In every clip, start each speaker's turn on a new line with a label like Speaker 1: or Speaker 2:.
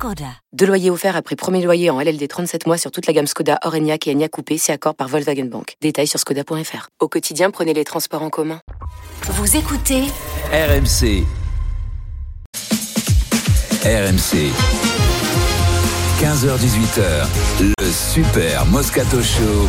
Speaker 1: Skoda. Deux loyers offerts après premier loyer en LLD 37 mois sur toute la gamme Skoda, Orenia et Enya Coupé, c'est accord par Volkswagen Bank. Détails sur skoda.fr. Au quotidien, prenez les transports en commun.
Speaker 2: Vous écoutez
Speaker 3: RMC. RMC. 15h18h, le Super Moscato Show.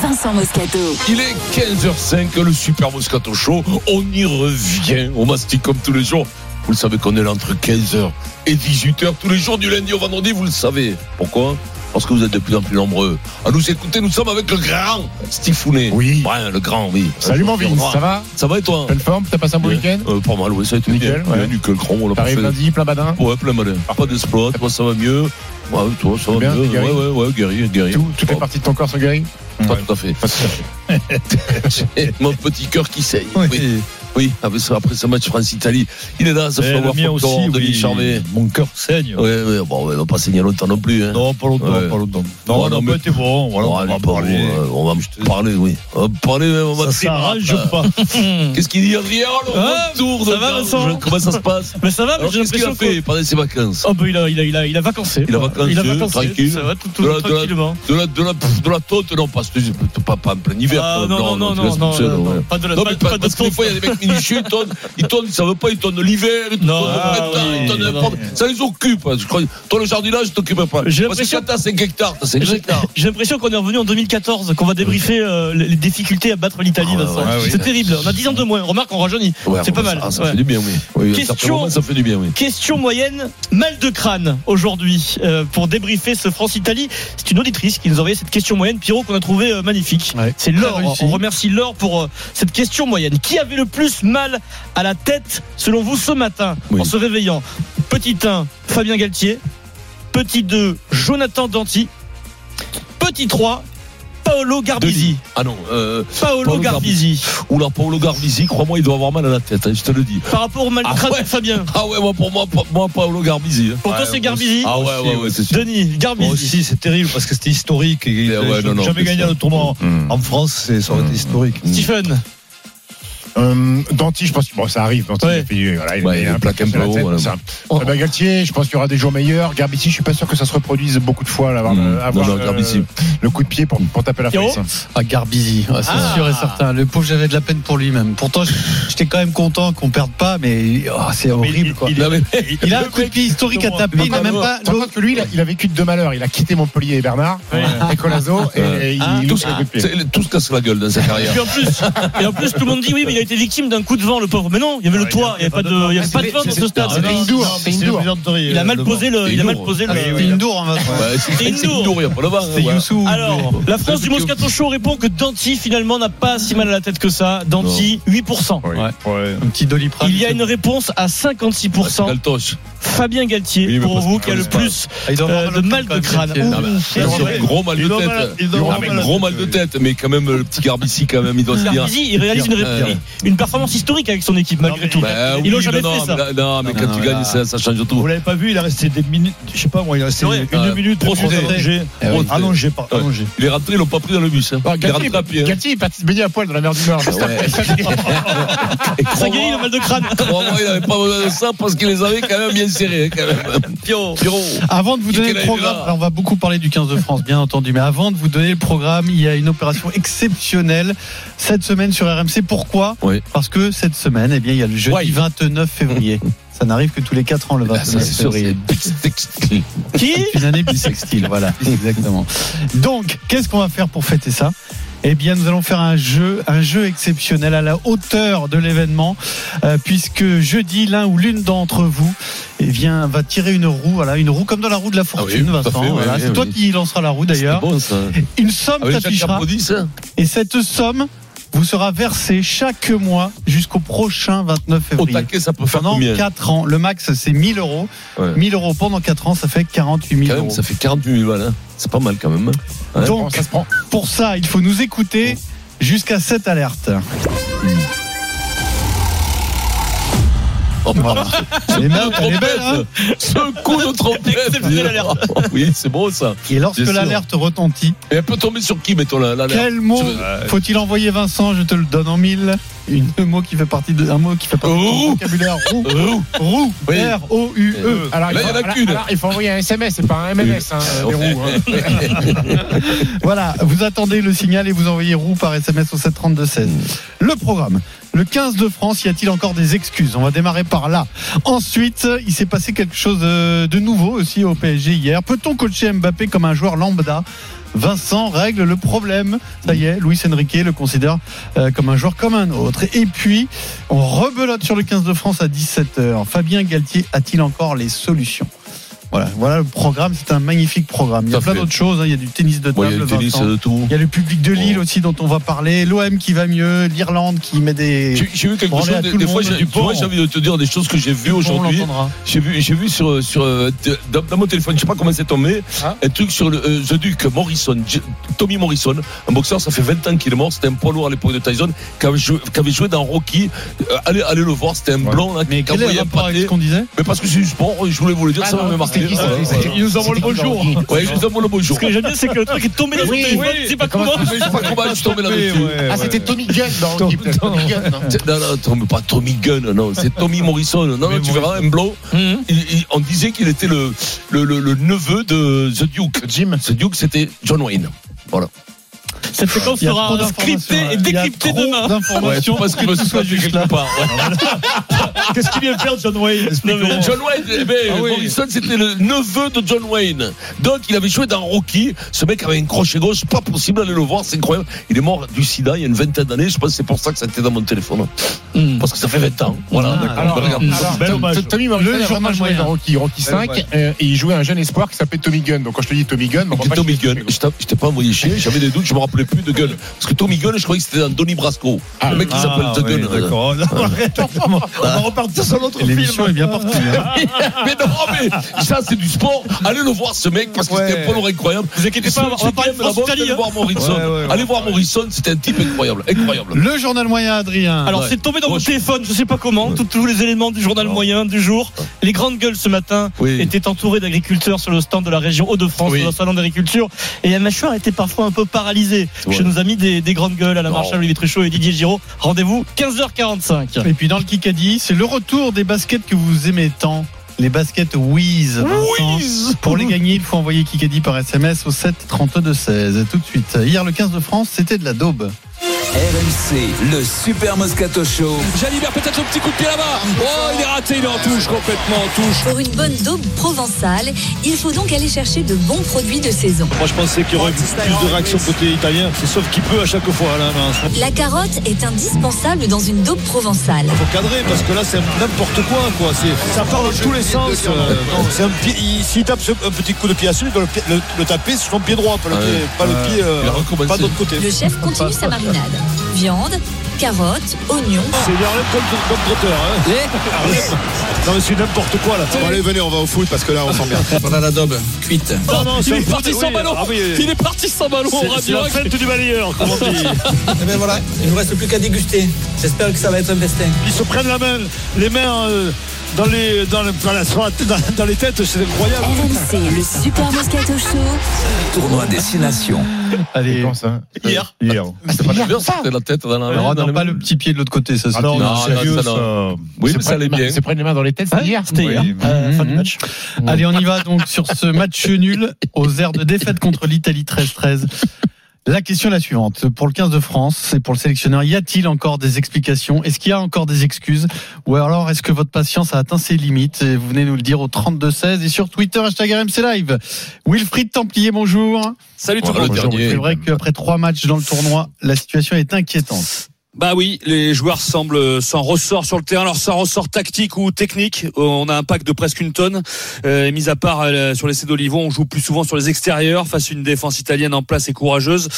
Speaker 2: Vincent Moscato.
Speaker 4: Il est 15h05, le Super Moscato Show. On y revient. On mastique comme tous les jours. Vous le savez qu'on est là entre 15h et 18h tous les jours du lundi au vendredi, vous le savez. Pourquoi? Parce que vous êtes de plus en plus nombreux à nous écouter. Nous sommes avec le grand Steve Founet.
Speaker 5: Oui.
Speaker 4: Ouais, le grand, oui.
Speaker 5: Salut mon Vince, ça va?
Speaker 4: Ça va et toi?
Speaker 5: Pleine forme, t'as passé un bon week-end?
Speaker 4: Euh, Pas mal, oui, ça a été
Speaker 5: Nickel,
Speaker 4: bien.
Speaker 5: ouais.
Speaker 4: Nickel, grand, on l'a
Speaker 5: T'arrives lundi, plein badin?
Speaker 4: Ouais, plein malin. Pas d'exploit, toi ça va mieux? Ouais, toi ça va
Speaker 5: bien,
Speaker 4: mieux. Ouais, ouais, ouais, guéri, guéri.
Speaker 5: Tout, toutes les
Speaker 4: Oh,
Speaker 5: parties de ton corps sont guéries
Speaker 4: Pas
Speaker 5: Ouais.
Speaker 4: tout à fait.
Speaker 5: Pas tout à fait.
Speaker 4: J'ai mon petit cœur qui saigne. Oui. Oui, après ce, après ce match France-Italie, il est là, ça fait
Speaker 6: Eh,
Speaker 4: fort
Speaker 6: aussi,
Speaker 4: de
Speaker 6: oui.
Speaker 4: Charmé.
Speaker 6: Mon cœur saigne.
Speaker 4: Ouais, ouais, bon, on va pas saigner longtemps non plus. Hein.
Speaker 6: Non, pas longtemps,
Speaker 4: Ouais.
Speaker 6: pas longtemps.
Speaker 4: Non,
Speaker 6: Non,
Speaker 4: non, mais-
Speaker 6: t'es bon. Voilà, on va parler.
Speaker 4: euh, on va parler, oui. On va parler, on va
Speaker 6: Ça s'arrange pas.
Speaker 4: Qu'est-ce qu'il dit, Adrien? Le
Speaker 7: Ah,
Speaker 4: retour
Speaker 7: ça va, Vincent?
Speaker 4: Comment ça se passe
Speaker 7: Mais ça va, mais j'ai
Speaker 4: Qu'est-ce qu'il a
Speaker 7: l'impression
Speaker 4: fait pendant ses vacances?
Speaker 7: Oh, bah, il a, il a, il a, il a vacancé.
Speaker 4: Il a vacancé,
Speaker 7: il a vacancé,
Speaker 4: tranquille.
Speaker 7: Ça va, tout, tranquillement.
Speaker 4: de la, de la, de la non, pas, pas, pas en plein hiver.
Speaker 7: Ah, non, non, non, non, non, non, pas de la
Speaker 4: Non,
Speaker 7: pas
Speaker 4: mais parce que des fois, il y a des mecs minutieux, ils tonnent, ils tonnent, ils savent pas, ils tonnent l'hiver, ils
Speaker 7: Non,
Speaker 4: tonnent le
Speaker 7: ah,
Speaker 4: printemps, ils tonnent Ça les occupe. hein, Je crois, toi, le jardinage, t'occupe pas.
Speaker 7: J'ai
Speaker 4: Parce que quand t'as 5 hectares, t'as 5
Speaker 7: J'ai
Speaker 4: hectares.
Speaker 7: j'ai l'impression qu'on est revenu en 2014, qu'on va débriefer euh, les difficultés à battre l'Italie,
Speaker 4: Ah.
Speaker 7: C'est terrible. On a 10 ans de moins. Remarque, on rajeunit. C'est pas
Speaker 4: ça-
Speaker 7: mal.
Speaker 4: Ça fait du bien, oui.
Speaker 7: Question-
Speaker 4: ça fait du bien, oui.
Speaker 7: Question moyenne, mal de crâne aujourd'hui euh, pour débriefer ce France-Italie. C'est une auditrice qui nous a envoyé cette question moyenne, Pierrot, qu'on a trouvé euh, magnifique.
Speaker 6: Ouais.
Speaker 7: C'est Laure.
Speaker 6: Réussi.
Speaker 7: On remercie Laure pour euh, cette question moyenne. Qui avait le plus mal à la tête selon vous ce matin
Speaker 4: Oui.
Speaker 7: en se réveillant? Petit 1, Fabien Galtier. Petit 2, Jonathan Danti. Petit 3, Paolo Garbisi.
Speaker 4: Ah non, euh,
Speaker 7: Paolo
Speaker 4: Paolo
Speaker 7: Garbisi.
Speaker 4: oula, Paolo Garbisi, crois-moi, il doit avoir mal à la tête, hein, je te le dis.
Speaker 7: Par rapport au mal de
Speaker 4: Ah ouais.
Speaker 7: de Fabien.
Speaker 4: Ah ouais, moi, pour moi, pa- moi Paolo Garbisi. hein.
Speaker 7: Pour toi, c'est Garbisi.
Speaker 4: Ah ouais, ouais, ouais, c'est sûr.
Speaker 7: Denis,
Speaker 6: Moi
Speaker 7: Garbisi.
Speaker 6: aussi, c'est terrible parce que c'était historique.
Speaker 4: Ouais, non,
Speaker 6: jamais gagné le tournoi
Speaker 4: Mmh.
Speaker 6: en France, c'est- ça aurait été historique.
Speaker 7: Stephen.
Speaker 5: Euh, Danti, je pense que bon, ça arrive. Danti,
Speaker 7: Ouais.
Speaker 5: il, voilà, il,
Speaker 4: Ouais,
Speaker 5: a
Speaker 4: il
Speaker 5: un
Speaker 4: haut,
Speaker 5: tête,
Speaker 4: voilà.
Speaker 5: ça.
Speaker 7: Oh.
Speaker 5: Galtier, je pense qu'il y aura des jours meilleurs. Garbisi, je suis pas sûr que ça se reproduise beaucoup de fois, là, avoir,
Speaker 4: Mmh.
Speaker 5: le, avoir
Speaker 4: Non, non,
Speaker 5: le-
Speaker 4: Garbisi.
Speaker 5: le coup de pied pour, pour taper la face.
Speaker 8: à Garbizi, Ah, c'est
Speaker 7: Ah.
Speaker 8: sûr et certain. Le pauvre, j'avais de la peine pour lui-même. Pourtant, j'étais quand même content qu'on perde pas, mais oh, c'est horrible. Quoi. Il a un coup de pied historique à taper, il n'a même pas.
Speaker 5: Que lui, il a, vécu de deux malheurs. Il a quitté Montpellier et Bernard, et Colazo, et, il,
Speaker 7: Ah.
Speaker 5: il
Speaker 4: Tout
Speaker 5: loupe le coup de pied.
Speaker 4: c'est- tout se casse la gueule dans sa carrière.
Speaker 7: et en plus, tout le monde dit oui, mais il a été victime d'un coup de vent, le pauvre. Mais non, il y avait le toit, il n'y avait pas de, il y avait pas de vent dans ce stade.
Speaker 5: C'était indoor, indoor.
Speaker 7: Il a mal posé le, il a mal posé le.
Speaker 8: C'était Indoor,
Speaker 4: il n'y a pas le vent.
Speaker 8: Youssou.
Speaker 7: Alors, la France du Moscato Show répond que Danti finalement n'a pas si mal à la tête que ça. Danti, 8%.
Speaker 8: Ouais. Un petit doliprane.
Speaker 7: Il y a une réponse à 56%.
Speaker 4: Galtoche.
Speaker 7: Fabien Galtier, pour vous, qui a le plus
Speaker 8: Ah,
Speaker 7: euh, de mal de crâne. Vrai.
Speaker 4: Gros mal de tête. Ah, Gros mal de tête, mais quand même, le petit Garbici, quand même, il doit se dire.
Speaker 7: Garbisi, il réalise une,
Speaker 4: Ouais.
Speaker 7: Une performance historique avec son équipe malgré tout.
Speaker 4: Bah
Speaker 7: Ils l'ont
Speaker 4: oui,
Speaker 7: jamais
Speaker 4: mais non,
Speaker 7: fait ça.
Speaker 4: mais Non, mais
Speaker 8: Non,
Speaker 4: quand
Speaker 8: non,
Speaker 4: tu gagnes, ça ça change
Speaker 6: Vous
Speaker 4: tout.
Speaker 6: l'avez pas vu, il est resté des minutes, je sais pas moi, il est resté
Speaker 7: Ouais.
Speaker 6: une
Speaker 4: Ouais.
Speaker 6: minute,
Speaker 4: Trop
Speaker 6: deux minutes
Speaker 4: concentré.
Speaker 6: allongé.
Speaker 8: Eh
Speaker 6: allongé,
Speaker 4: Ouais.
Speaker 6: allongé.
Speaker 4: Il est rentré, ils l'ont pas pris dans le bus. hein.
Speaker 5: Ah,
Speaker 4: Il est rentré à pied. hein.
Speaker 5: Galtier, il est parti se baigner à poil dans la mer du Nord.
Speaker 7: Ça guérit le
Speaker 4: crois-moi,
Speaker 7: mal de crâne.
Speaker 4: crois-moi, il n'avait pas besoin de ça parce qu'il les avait quand même bien serrés. hein. Pierrot. Pierrot.
Speaker 8: Avant de vous donner le programme,
Speaker 4: il a
Speaker 8: on va beaucoup parler du 15 de France, bien entendu, mais avant de vous donner le programme, il y a une opération exceptionnelle cette semaine sur RMC. Pourquoi?
Speaker 4: Oui.
Speaker 8: Parce que cette semaine, eh bien, il y a le jeudi
Speaker 4: Ouais.
Speaker 8: 29 février. Ça n'arrive que tous les 4 ans, le
Speaker 4: Ah,
Speaker 8: 29
Speaker 4: ça, c'est sûr,
Speaker 8: février.
Speaker 7: Qui
Speaker 8: Une année bisextile, voilà, exactement. Donc, qu'est-ce qu'on va faire pour fêter ça? Eh bien, nous allons faire un jeu, un jeu exceptionnel à la hauteur de l'événement, euh, puisque jeudi, l'un ou l'une d'entre vous, eh bien, va tirer une roue, voilà, une roue comme dans la roue de la fortune,
Speaker 4: Ah oui, à
Speaker 8: Vincent. voilà. C'est toi
Speaker 4: oui.
Speaker 8: qui lancera la roue d'ailleurs.
Speaker 4: Bon.
Speaker 8: Une somme
Speaker 4: Ah oui,
Speaker 8: et cette somme vous sera versée chaque mois jusqu'au prochain 29
Speaker 4: Au
Speaker 8: février.
Speaker 4: taquet, ça peut faire
Speaker 8: Pendant
Speaker 4: combien
Speaker 8: 4 ans. Le max, c'est 1000 euros.
Speaker 4: Ouais.
Speaker 8: 1000 euros pendant 4 ans, ça fait 48 000
Speaker 4: Quand
Speaker 8: euros.
Speaker 4: même, ça fait 48 000 balles. hein. C'est pas mal quand même. hein. Ouais.
Speaker 8: Donc,
Speaker 5: ça se prend.
Speaker 8: pour ça, il faut nous écouter jusqu'à cette alerte. Voilà. Elle est belle, elle est belle, hein
Speaker 4: Ce coup de trompette. Oui, c'est bon ça.
Speaker 8: Et lorsque l'alerte retentit,
Speaker 4: Et elle peut tomber sur qui, mettons la l'alerte?
Speaker 8: quel mot faut-il envoyer Vincent? Je te le donne en mille. Une un mot qui fait partie de un mot qui fait partie de
Speaker 4: Roux.
Speaker 8: vocabulaire. Roux.
Speaker 4: Roux.
Speaker 8: Roux.
Speaker 4: Oui.
Speaker 8: R O U E.
Speaker 5: Alors,
Speaker 4: Là,
Speaker 5: il
Speaker 4: il y en a
Speaker 5: faut-
Speaker 4: qu'une.
Speaker 5: il faut envoyer un SMS, c'est pas un MMS, hein, les roues. hein.
Speaker 8: Voilà, vous attendez le signal et vous envoyez roux par SMS au 732 16. Le programme. Le 15 de France, y a-t-il encore des excuses? On va démarrer par là. Ensuite, il s'est passé quelque chose euh, de nouveau aussi au PSG hier. Peut-on coacher Mbappé comme un joueur lambda? Vincent règle le problème. Ça y est, Luis Enrique le considère euh, comme un joueur comme un autre. Et puis, on rebelote sur le 15 de France à 17h. Fabien Galtier a-t-il encore les solutions? Voilà, voilà le programme, c'est un magnifique programme. Il y a plein d'autres choses, hein. il y a du tennis de table,
Speaker 4: il y a tennis, tout.
Speaker 8: Il y a le public de Lille aussi dont on va parler, l'OM qui va mieux, l'Irlande qui met des.
Speaker 4: J'ai vu quelque chose, des, fois, j'ai envie de te dire des choses que j'ai vues aujourd'hui. J'ai vu, j'ai vu sur, sur, euh, dans, dans mon téléphone, je sais pas comment c'est tombé,
Speaker 5: Ah.
Speaker 4: un truc sur le euh, The Duke Morrison, Tommy Morrison, un boxeur, ça fait 20 ans qu'il est mort, c'était un poids lourd à l'époque de Tyson, qui avait joué, qui avait joué dans Rocky. Euh, allez, allez le voir, c'était un blond là,
Speaker 8: Mais
Speaker 4: qui
Speaker 8: quel est le rapport avec ce qu'on disait?
Speaker 4: Mais parce que c'est du sport, je voulais vous le dire,
Speaker 5: Ah
Speaker 4: ça m'a marqué.
Speaker 5: Qui,
Speaker 7: nous envoie le bonjour.
Speaker 5: dans Rocky
Speaker 4: Ouais, je vous envoie le bonjour.
Speaker 7: Ce que j'aime bien, c'est que le truc est tombé dans
Speaker 5: Oui,
Speaker 7: téléphone,
Speaker 5: oui.
Speaker 7: pas
Speaker 5: Comment.
Speaker 4: Je sais pas comment je suis tombé là-dessus.
Speaker 5: Ah, c'était Tommy Gunn dans peut-être. Tommy Gunn, non
Speaker 4: Non, pas Tommy Gunn, non, c'est Tommy Morrison. Non, non, tu verras. Il- il- on disait qu'il était le neveu de The Duke.
Speaker 5: Jim.
Speaker 4: The Duke, c'était John Wayne. Voilà.
Speaker 7: Cette séquence sera scriptée et
Speaker 8: ouais.
Speaker 7: Décryptée demain.
Speaker 8: d'informations
Speaker 4: parce que
Speaker 8: ce soit juste là.
Speaker 4: ouais.
Speaker 7: Qu'est-ce qu'il vient faire, John Wayne.
Speaker 4: John Wayne, eh ben,
Speaker 7: Ah oui.
Speaker 4: Morrison, c'était le neveu de John Wayne. Donc, il avait joué dans Rocky. Ce mec avait un crochet gauche, pas possible d'aller le voir, c'est incroyable. Il est mort du sida il y a une vingtaine d'années. Je pense que c'est pour ça que ça était dans mon téléphone.
Speaker 7: Hmm.
Speaker 4: Parce que ça fait 20 ans. Voilà,
Speaker 8: Ah,
Speaker 4: d'accord.
Speaker 5: Alors,
Speaker 4: regarde.
Speaker 5: alors,
Speaker 7: Bel
Speaker 5: Tom-
Speaker 7: hommage.
Speaker 5: Tommy Morrison
Speaker 8: Le journal
Speaker 5: joué
Speaker 8: moyen.
Speaker 5: dans Rocky, Rocky 5 euh, et il jouait un jeune espoir qui s'appelait Tommy Gunn. Donc quand je te dis Tommy Gunn,
Speaker 4: Tommy Gunn, je t'ai- je t'ai pas envoyé chier, j'avais des doutes, je me rappelais plus de Gunn. Parce que Tommy Gunn, je croyais que c'était dans Donnie Brasco.
Speaker 5: Ah,
Speaker 4: le mec qui
Speaker 7: ah,
Speaker 4: s'appelle The
Speaker 7: oui,
Speaker 4: Gunn.
Speaker 7: d'accord. Non, arrête. On va repartir sur l'autre
Speaker 8: l'émission
Speaker 7: film.
Speaker 8: est bien partie. hein.
Speaker 4: mais non, mais ça c'est du sport. Allez le voir ce mec parce que c'était un lourd incroyable.
Speaker 7: Vous inquiétez pas, on va parler de
Speaker 4: Allez
Speaker 7: hein.
Speaker 4: voir Morrison.
Speaker 7: Ouais, ouais, ouais.
Speaker 4: Allez voir Morrison, c'était un type incroyable. Incroyable.
Speaker 8: Le journal moyen, Adrien.
Speaker 7: Alors
Speaker 4: Ouais.
Speaker 7: c'est tombé dans mon
Speaker 4: je-
Speaker 7: téléphone, je sais pas comment, tous- tous les éléments du journal moyen du jour. Les grandes gueules ce matin étaient entourées d'agriculteurs sur le stand de la région Hauts-de-France, dans le salon d'agriculture. Et la mâchoire était parfois un peu paralysée
Speaker 4: Ouais.
Speaker 7: chez nos amis des, des grandes gueules, Alain. Marchal, Olivier Truchot et Didier Giraud. Rendez-vous 15h45.
Speaker 8: Et puis dans le Kikadi, c'est le retour des baskets que vous aimez tant. Les baskets Wiz. Pour les gagner, il faut envoyer Kikadi par SMS au 7 32 16. Et tout de suite. Hier, le 15 de France, c'était de la daube.
Speaker 3: RMC, le Super Moscato Show.
Speaker 9: Jalibert peut-être le petit coup de pied là-bas. Oh, il est raté, il est en touche, complètement en touche.
Speaker 10: Pour une bonne daube provençale, il faut donc aller chercher de bons produits de saison.
Speaker 6: Moi, je pensais qu'il y aurait plus de réactions côté italien. C'est sauf qu'il peut à chaque fois. Là, moment,
Speaker 10: La carotte est indispensable dans une daube provençale.
Speaker 6: il faut cadrer parce que là, c'est n'importe quoi. quoi. Ça part dans tous les sens. euh, un pied- il- tape ce- un petit coup de pied à celui, il doit le, pied- le- le taper sur son pied droit, pas le
Speaker 4: Ouais.
Speaker 6: pied, pas le pied, euh, pas de l'autre côté.
Speaker 10: Le chef continue sa marinade. Viande, carottes, oignons.
Speaker 6: C'est du Harlem comme, comme trotteur. Hein. Harlem. Non, mais c'est n'importe quoi là.
Speaker 11: allez, venez, on va au foot parce que là, on sent bien.
Speaker 9: Voilà la daube, cuite.
Speaker 6: Non, non,
Speaker 9: Il est parti sans
Speaker 6: oui,
Speaker 9: ballon.
Speaker 6: ah oui,
Speaker 9: Il est parti sans ballon
Speaker 6: C'est c'est la fête du balayeur, comme on dit.
Speaker 9: Et ben voilà, il ne reste plus qu'à déguster. J'espère que ça va être un festin.
Speaker 6: Ils se prennent la main, les mains euh, dans, les, dans, le- dans la- dans- dans les têtes, c'est incroyable.
Speaker 2: RMC, le Super Moscato Show.
Speaker 3: Tournoi Destination.
Speaker 8: Allez.
Speaker 5: Quand ça
Speaker 7: Hier.
Speaker 6: Hier.
Speaker 4: C'était pas bien, c'était la tête dans la
Speaker 8: Alors,
Speaker 4: dans
Speaker 8: non,
Speaker 4: les
Speaker 8: pas le petit pied de l'autre côté, ça c'est
Speaker 6: Alors,
Speaker 8: une-
Speaker 4: non,
Speaker 6: sérieux,
Speaker 4: ça,
Speaker 6: ça.
Speaker 4: non. Oui, mais ça allait bien.
Speaker 5: Se prennent les mains dans les têtes, c'est hier
Speaker 7: C'était hier, euh, fin du match.
Speaker 8: Allez, on y va donc sur ce match nul aux airs de défaite contre l'Italie 13-13. La question est la suivante. Pour le 15 de France et pour le sélectionneur, y a-t-il encore des explications? Est-ce qu'il y a encore des excuses? Ou alors est-ce que votre patience a atteint ses limites? Et Vous venez nous le dire au 32-16 et sur Twitter, hashtag RMC Live. Wilfried Templier, bonjour.
Speaker 9: Salut tout le monde.
Speaker 8: C'est vrai qu'après trois matchs dans le tournoi, la situation est inquiétante.
Speaker 9: Bah oui, les joueurs semblent s'en ressort sur le terrain. Alors ça ressort tactique ou technique. On a un pack de presque une tonne. Euh, mis à part euh, sur l'essai d'Olivon, on joue plus souvent sur les extérieurs face à une défense italienne en place et courageuse.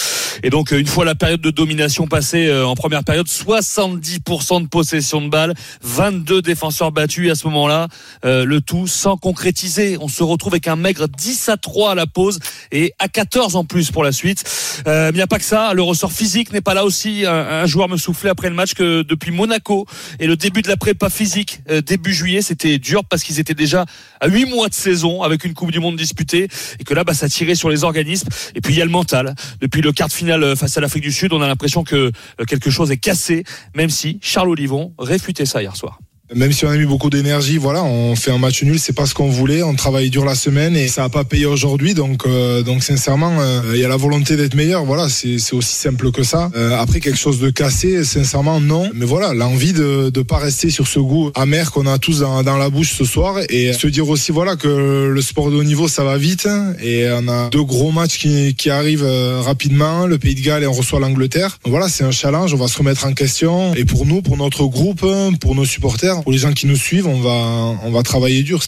Speaker 9: Et donc euh, une fois la période de domination passée euh, en première période, 70% de possession de balle, 22 défenseurs battus à ce moment-là, euh, le tout sans concrétiser. On se retrouve avec un maigre 10 à 3 à la pause et à 14 en plus pour la suite. Euh, mais il a pas que ça. Le ressort physique n'est pas là aussi. Un, un joueur me souvient soufflé après le match que depuis Monaco et le début de la prépa physique euh, début juillet, c'était dur parce qu'ils étaient déjà à huit mois de saison avec une Coupe du Monde disputée et que là, bah, ça tirait sur les organismes. Et puis il y a le mental. Depuis le quart de finale euh, face à l'Afrique du Sud, on a l'impression que euh, quelque chose est cassé, même si Charles Olivon réfutait ça hier soir.
Speaker 12: Même si on a mis beaucoup d'énergie, voilà, on fait un match nul, c'est pas ce qu'on voulait. On travaille dur la semaine et ça a pas payé aujourd'hui. Donc, euh, donc sincèrement, euh, il y a la volonté d'être meilleur. Voilà, c'est aussi simple que ça. Euh, après quelque chose de cassé, sincèrement non. Mais voilà, l'envie de de pas rester sur ce goût amer qu'on a tous dans, dans la bouche ce soir et se dire aussi voilà que le sport de haut niveau ça va vite et on a deux gros matchs qui qui arrivent euh, rapidement. Le Pays de Galles et on reçoit l'Angleterre. Voilà, c'est un challenge. On va se remettre en question et pour nous, pour notre groupe, pour nos supporters pour les gens qui nous suivent, on va, on va travailler dur.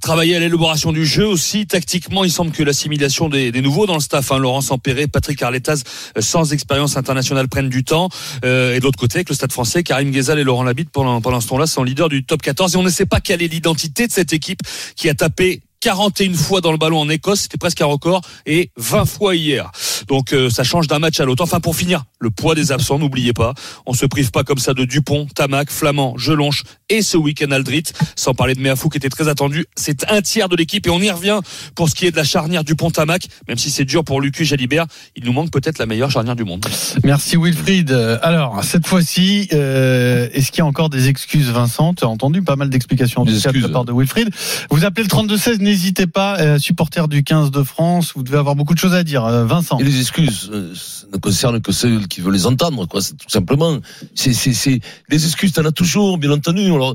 Speaker 9: Travailler à l'élaboration du jeu aussi. Tactiquement, il semble que l'assimilation des, nouveaux dans le staff, hein, Laurent Sampéré, Patrick Arletaz, euh, sans expérience internationale, prennent du temps. Euh, et de l'autre côté, avec le stade français, Karim Ghezal et Laurent Labitte, pendant, pendant ce temps-là, sont leaders du top 14. Et on ne sait pas quelle est l'identité de cette équipe qui a tapé 41 fois dans le ballon en Écosse, c'était presque un record, et 20 fois hier. Donc euh, ça change d'un match à l'autre. Enfin pour finir, le poids des absents, n'oubliez pas, on se prive pas comme ça de Dupont, Tamac, Flamand, Gelonche et ce week-end Aldrit, sans parler de Meafou qui était très attendu. C'est un tiers de l'équipe et on y revient pour ce qui est de la charnière Dupont-Tamac, même si c'est dur pour Lucu Jalibert, il nous manque peut-être la meilleure charnière du monde.
Speaker 8: Merci Wilfried. Euh, Alors, cette fois-ci, euh, est-ce qu'il y a encore des excuses, Vincent? Tu as entendu pas mal d'explications en tout cas de la part de Wilfried. Vous appelez le 32-16, n'hésitez pas, euh, supporter du 15 de France, vous devez avoir beaucoup de choses à dire. Euh, Vincent.
Speaker 4: Les excuses euh, ne concernent que ceux qui veulent les entendre, quoi. Tout simplement. C'est, les excuses, t'en as toujours, bien entendu. Alors,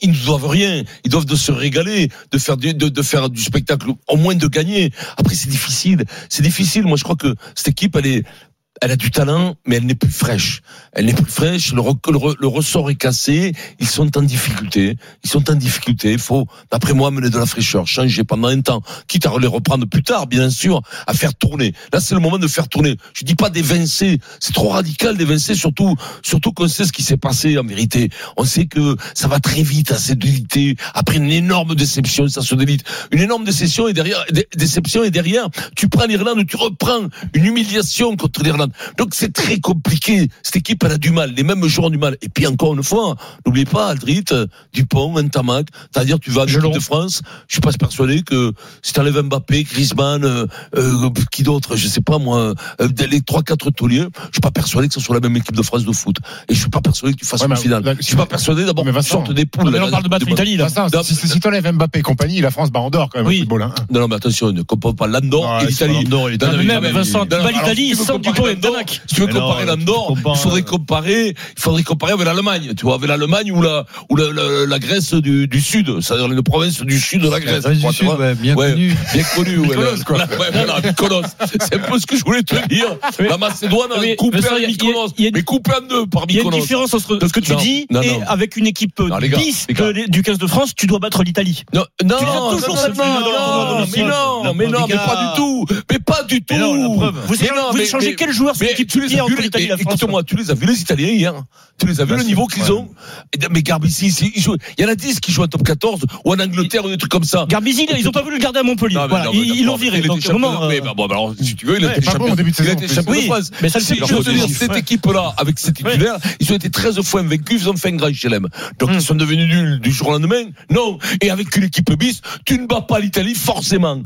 Speaker 4: ils ne doivent rien. Ils doivent de se régaler, de faire de faire du spectacle, au moins de gagner. Après, c'est difficile. C'est difficile. Moi, je crois que cette équipe, elle est, elle a du talent, mais elle n'est plus fraîche. Elle n'est plus fraîche. Le, re- le re- le ressort est cassé. Ils sont en difficulté. Ils sont en difficulté. Il faut, d'après moi, amener de la fraîcheur, changer pendant un temps, quitte à les reprendre plus tard, bien sûr, à faire tourner. Là, c'est le moment de faire tourner. Je dis pas d'évincer. C'est trop radical d'évincer, surtout, surtout qu'on sait ce qui s'est passé en vérité. On sait que ça va très vite à cette délité. Après une énorme déception, ça se délite. Une énorme déception et derrière, dé- déception et derrière, tu prends l'Irlande, tu reprends une humiliation contre l'Irlande. Donc c'est très compliqué. Cette équipe, elle a du mal. Les mêmes joueurs ont du mal. Et puis encore une fois, n'oubliez pas Aldrit, euh, Dupont, Ntamak. C'est-à-dire, tu vas à l'équipe de France. Je suis pas persuadé que si t'enlèves Mbappé, Griezmann, euh, euh, qui d'autre, je sais pas moi, euh, les trois quatre tauliers, je suis pas persuadé que ce soit la même équipe de France de foot. Et je suis pas persuadé que tu fasses
Speaker 5: Ouais,
Speaker 4: une finale.
Speaker 5: là,
Speaker 4: Je suis pas persuadé d'abord des poules.
Speaker 5: Non, mais
Speaker 4: là,
Speaker 5: on parle de battre l'Italie, là. Vincent, si- si- si t'enlèves Mbappé et compagnie, la France bat en dehors quand même football. hein.
Speaker 4: Non, non, mais attention, ne compare pas l'Andorre et l'Italie. Non,
Speaker 5: même, Vincent, l'Italie sans Dupont et
Speaker 4: l'Andorre. Si tu veux
Speaker 5: Mais
Speaker 4: comparer l'Andorre, il faudrait
Speaker 5: euh,
Speaker 4: comparer, il faudrait comparer avec l'Allemagne, tu vois, avec l'Allemagne ou la, ou la, la, la Grèce du, du Sud, c'est-à-dire une province du Sud de la Grèce.
Speaker 8: Du Sud, ouais, bien connu.
Speaker 4: Bien connu, ouais.
Speaker 8: Mykonos,
Speaker 4: la-
Speaker 8: quoi.
Speaker 4: la- ouais, voilà, Mykonos. C'est un peu ce que je voulais te dire. La Macédoine a
Speaker 7: Mais,
Speaker 4: coupé à
Speaker 7: il y a-
Speaker 4: Mykonos,
Speaker 7: il y a-
Speaker 4: mais coupé en deux par
Speaker 7: Il y a une différence entre ce que tu
Speaker 4: Non,
Speaker 7: dis
Speaker 4: non,
Speaker 7: et
Speaker 4: non.
Speaker 7: avec une équipe
Speaker 4: Non, les gars,
Speaker 7: bis
Speaker 4: les gars.
Speaker 7: de les- du 15 de France, tu dois battre l'Italie.
Speaker 4: Non, non, non, mais non, mais non, mais pas du tout, mais pas du tout.
Speaker 7: La. Vous échangez quel joueur
Speaker 4: mais
Speaker 7: l'équipe
Speaker 4: tu les as
Speaker 7: entre
Speaker 4: vus, les-
Speaker 7: l'Italie et la
Speaker 4: mais
Speaker 7: France
Speaker 4: Écoute-moi, tu les as vus les Italiens hier. Tu les as vus le niveau qu'ils ont. Mais Garbici, c'est- il y en a 10 qui jouent en top 14 ou en Angleterre ou des trucs comme ça.
Speaker 7: Garbizi, ils ont pas voulu le garder à Montpellier.
Speaker 4: Mais mais
Speaker 7: ils l'ont viré. euh,
Speaker 4: bah, bon, bah, alors, si tu veux, il a été champion
Speaker 7: de
Speaker 4: France.
Speaker 7: mais ça
Speaker 4: dire, cette équipe-là, avec cette titulaire, ils ont été 13 fois invaincus, ils ont fait un grand chelem. Donc, ils sont devenus nuls du jour au lendemain. Non. Et avec une équipe bis, tu ne bats pas l'Italie forcément.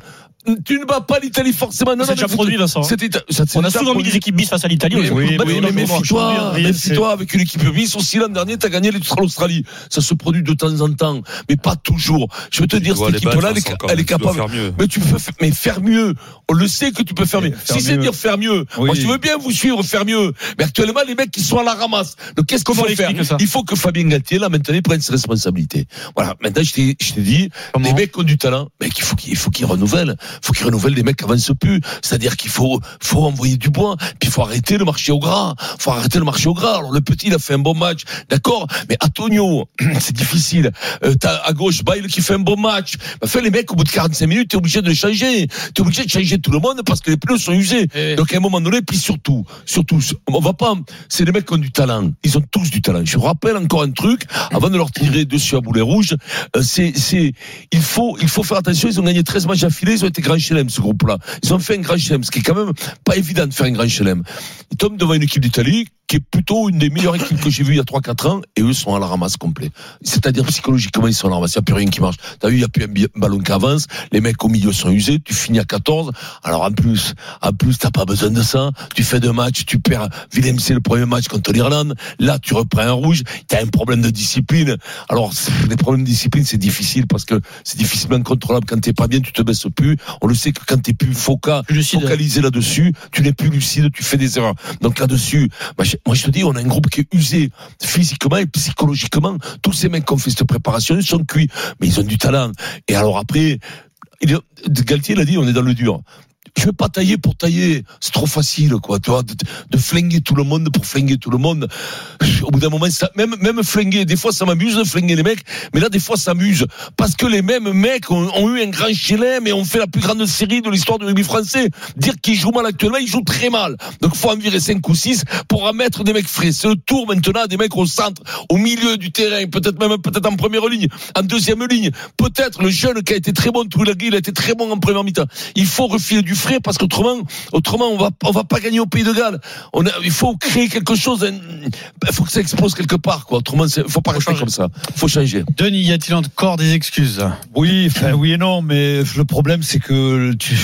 Speaker 4: Tu ne bats pas l'Italie forcément. Non,
Speaker 7: C'est déjà produit, Vincent.
Speaker 4: c'était- ça- c'est
Speaker 7: On a souvent mis des équipes bis face à l'Italie.
Speaker 4: Oui, mais méfie-toi,
Speaker 7: Rien,
Speaker 4: méfie-toi avec une équipe bis. Aussi, l'an dernier, t'as gagné l'Australie. Ça se produit de temps en temps, mais pas toujours. Je veux te dire, cette équipe-là, elle, est- capable.
Speaker 9: faire mieux.
Speaker 4: Mais tu peux, faire- mais faire mieux. On le sait que tu peux faire mieux. Si c'est dire faire mieux, moi je veux bien vous suivre, faire mieux. Mais actuellement, les mecs, ils sont à la ramasse. Donc qu'est-ce qu'il
Speaker 7: Comment
Speaker 4: faut
Speaker 7: on
Speaker 4: faire Il faut que Fabien Galtier, là, maintenant, prenne ses responsabilités. Voilà. Maintenant, je t'ai, je t'ai dit, les mecs ont du talent, mais il faut qu'ils renouvellent. Faut qu'ils renouvellent les mecs qui avancent plus. C'est-à-dire qu'il faut, faut envoyer du bois. Puis il faut arrêter le marché au gras. Faut arrêter le marché au gras. Alors le petit, il a fait un bon match. D'accord? Mais Antonio, c'est difficile. Euh, t'as à gauche Bail qui fait un bon match. Bah, fait les mecs, au bout de 45 minutes, t'es obligé de changer. T'es obligé de changer tout le monde parce que les pneus sont usés. Donc à un moment donné, puis surtout, surtout, on va pas, c'est les mecs qui ont du talent. Ils ont tous du talent. Je vous rappelle encore un truc, avant de leur tirer dessus à boulet rouge, euh, c'est, c'est, il faut, il faut faire attention. Ils ont gagné 13 matchs affilés. Ils ont été grand chelem, ce groupe-là. Ils ont fait un grand chelem, ce qui est quand même pas évident de faire un grand chelem. Ils tombent devant une équipe d'Italie qui est plutôt une des meilleures équipes que j'ai vues il y a 3-4 ans, et eux sont à la ramasse complet. C'est-à-dire psychologiquement, ils sont à la ramasse. Il n'y a plus rien qui marche. T'as vu, il n'y a plus un ballon qui avance. Les mecs au milieu sont usés. Tu finis à 14. Alors en plus, en plus, t'as pas besoin de ça. Tu fais deux matchs, tu perds. C'est le premier match contre l'Irlande. Là, tu reprends un rouge. T'as un problème de discipline. Alors, les problèmes de discipline, c'est difficile parce que c'est difficilement contrôlable. Quand t'es pas bien, tu te baisses plus. On le sait que quand t'es plus foca, focalisé là-dessus, tu n'es plus lucide, tu fais des erreurs. Donc là-dessus, moi je, moi, je te dis, on a un groupe qui est usé physiquement et psychologiquement. Tous ces mecs qui ont fait cette préparation, ils sont cuits, mais ils ont du talent. Et alors après, Galtier l'a dit, on est dans le dur. Je veux pas tailler pour tailler, c'est trop facile, quoi. Tu vois, de, de flinguer tout le monde pour flinguer tout le monde. Au bout d'un moment, ça, même même flinguer. Des fois, ça m'amuse de flinguer les mecs, mais là, des fois, ça m'amuse parce que les mêmes mecs ont, ont eu un grand chelem et ont fait la plus grande série de l'histoire du rugby français. Dire qu'ils jouent mal actuellement, ils jouent très mal. Donc, faut en virer 5 ou 6 pour en mettre des mecs frais. C'est le tour maintenant des mecs au centre, au milieu du terrain, peut-être même peut-être en première ligne, en deuxième ligne. Peut-être le jeune qui a été très bon, Touilagui, il a été très bon en première mi-temps. Il faut refiler du frais parce qu'autrement, autrement, on va, on va pas gagner au Pays de Galles. On a, il faut créer quelque chose. Il faut que ça explose quelque part, quoi. Autrement, il faut pas rester comme ça. faut changer.
Speaker 8: Denis, y a-t-il encore des excuses?
Speaker 6: Oui, enfin, oui et non, mais le problème c'est que tu,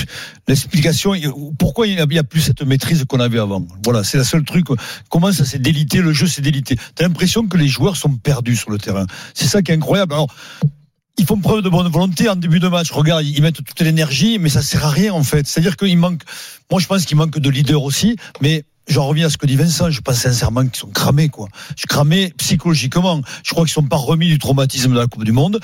Speaker 6: l'explication, pourquoi il n'y a, a, plus cette maîtrise qu'on avait avant? Voilà, c'est la seule truc. Comment ça s'est délité? Le jeu s'est délité. T'as l'impression que les joueurs sont perdus sur le terrain. C'est ça qui est incroyable. Alors, ils font preuve de bonne volonté en début de match. Regarde, ils mettent toute l'énergie, mais ça sert à rien en fait. C'est-à-dire qu'il manque. Moi, je pense qu'il manque de leader aussi, mais J'en reviens à ce que dit Vincent. Je pense sincèrement qu'ils sont cramés, quoi. Je cramés psychologiquement. Je crois qu'ils sont pas remis du traumatisme de la Coupe du Monde.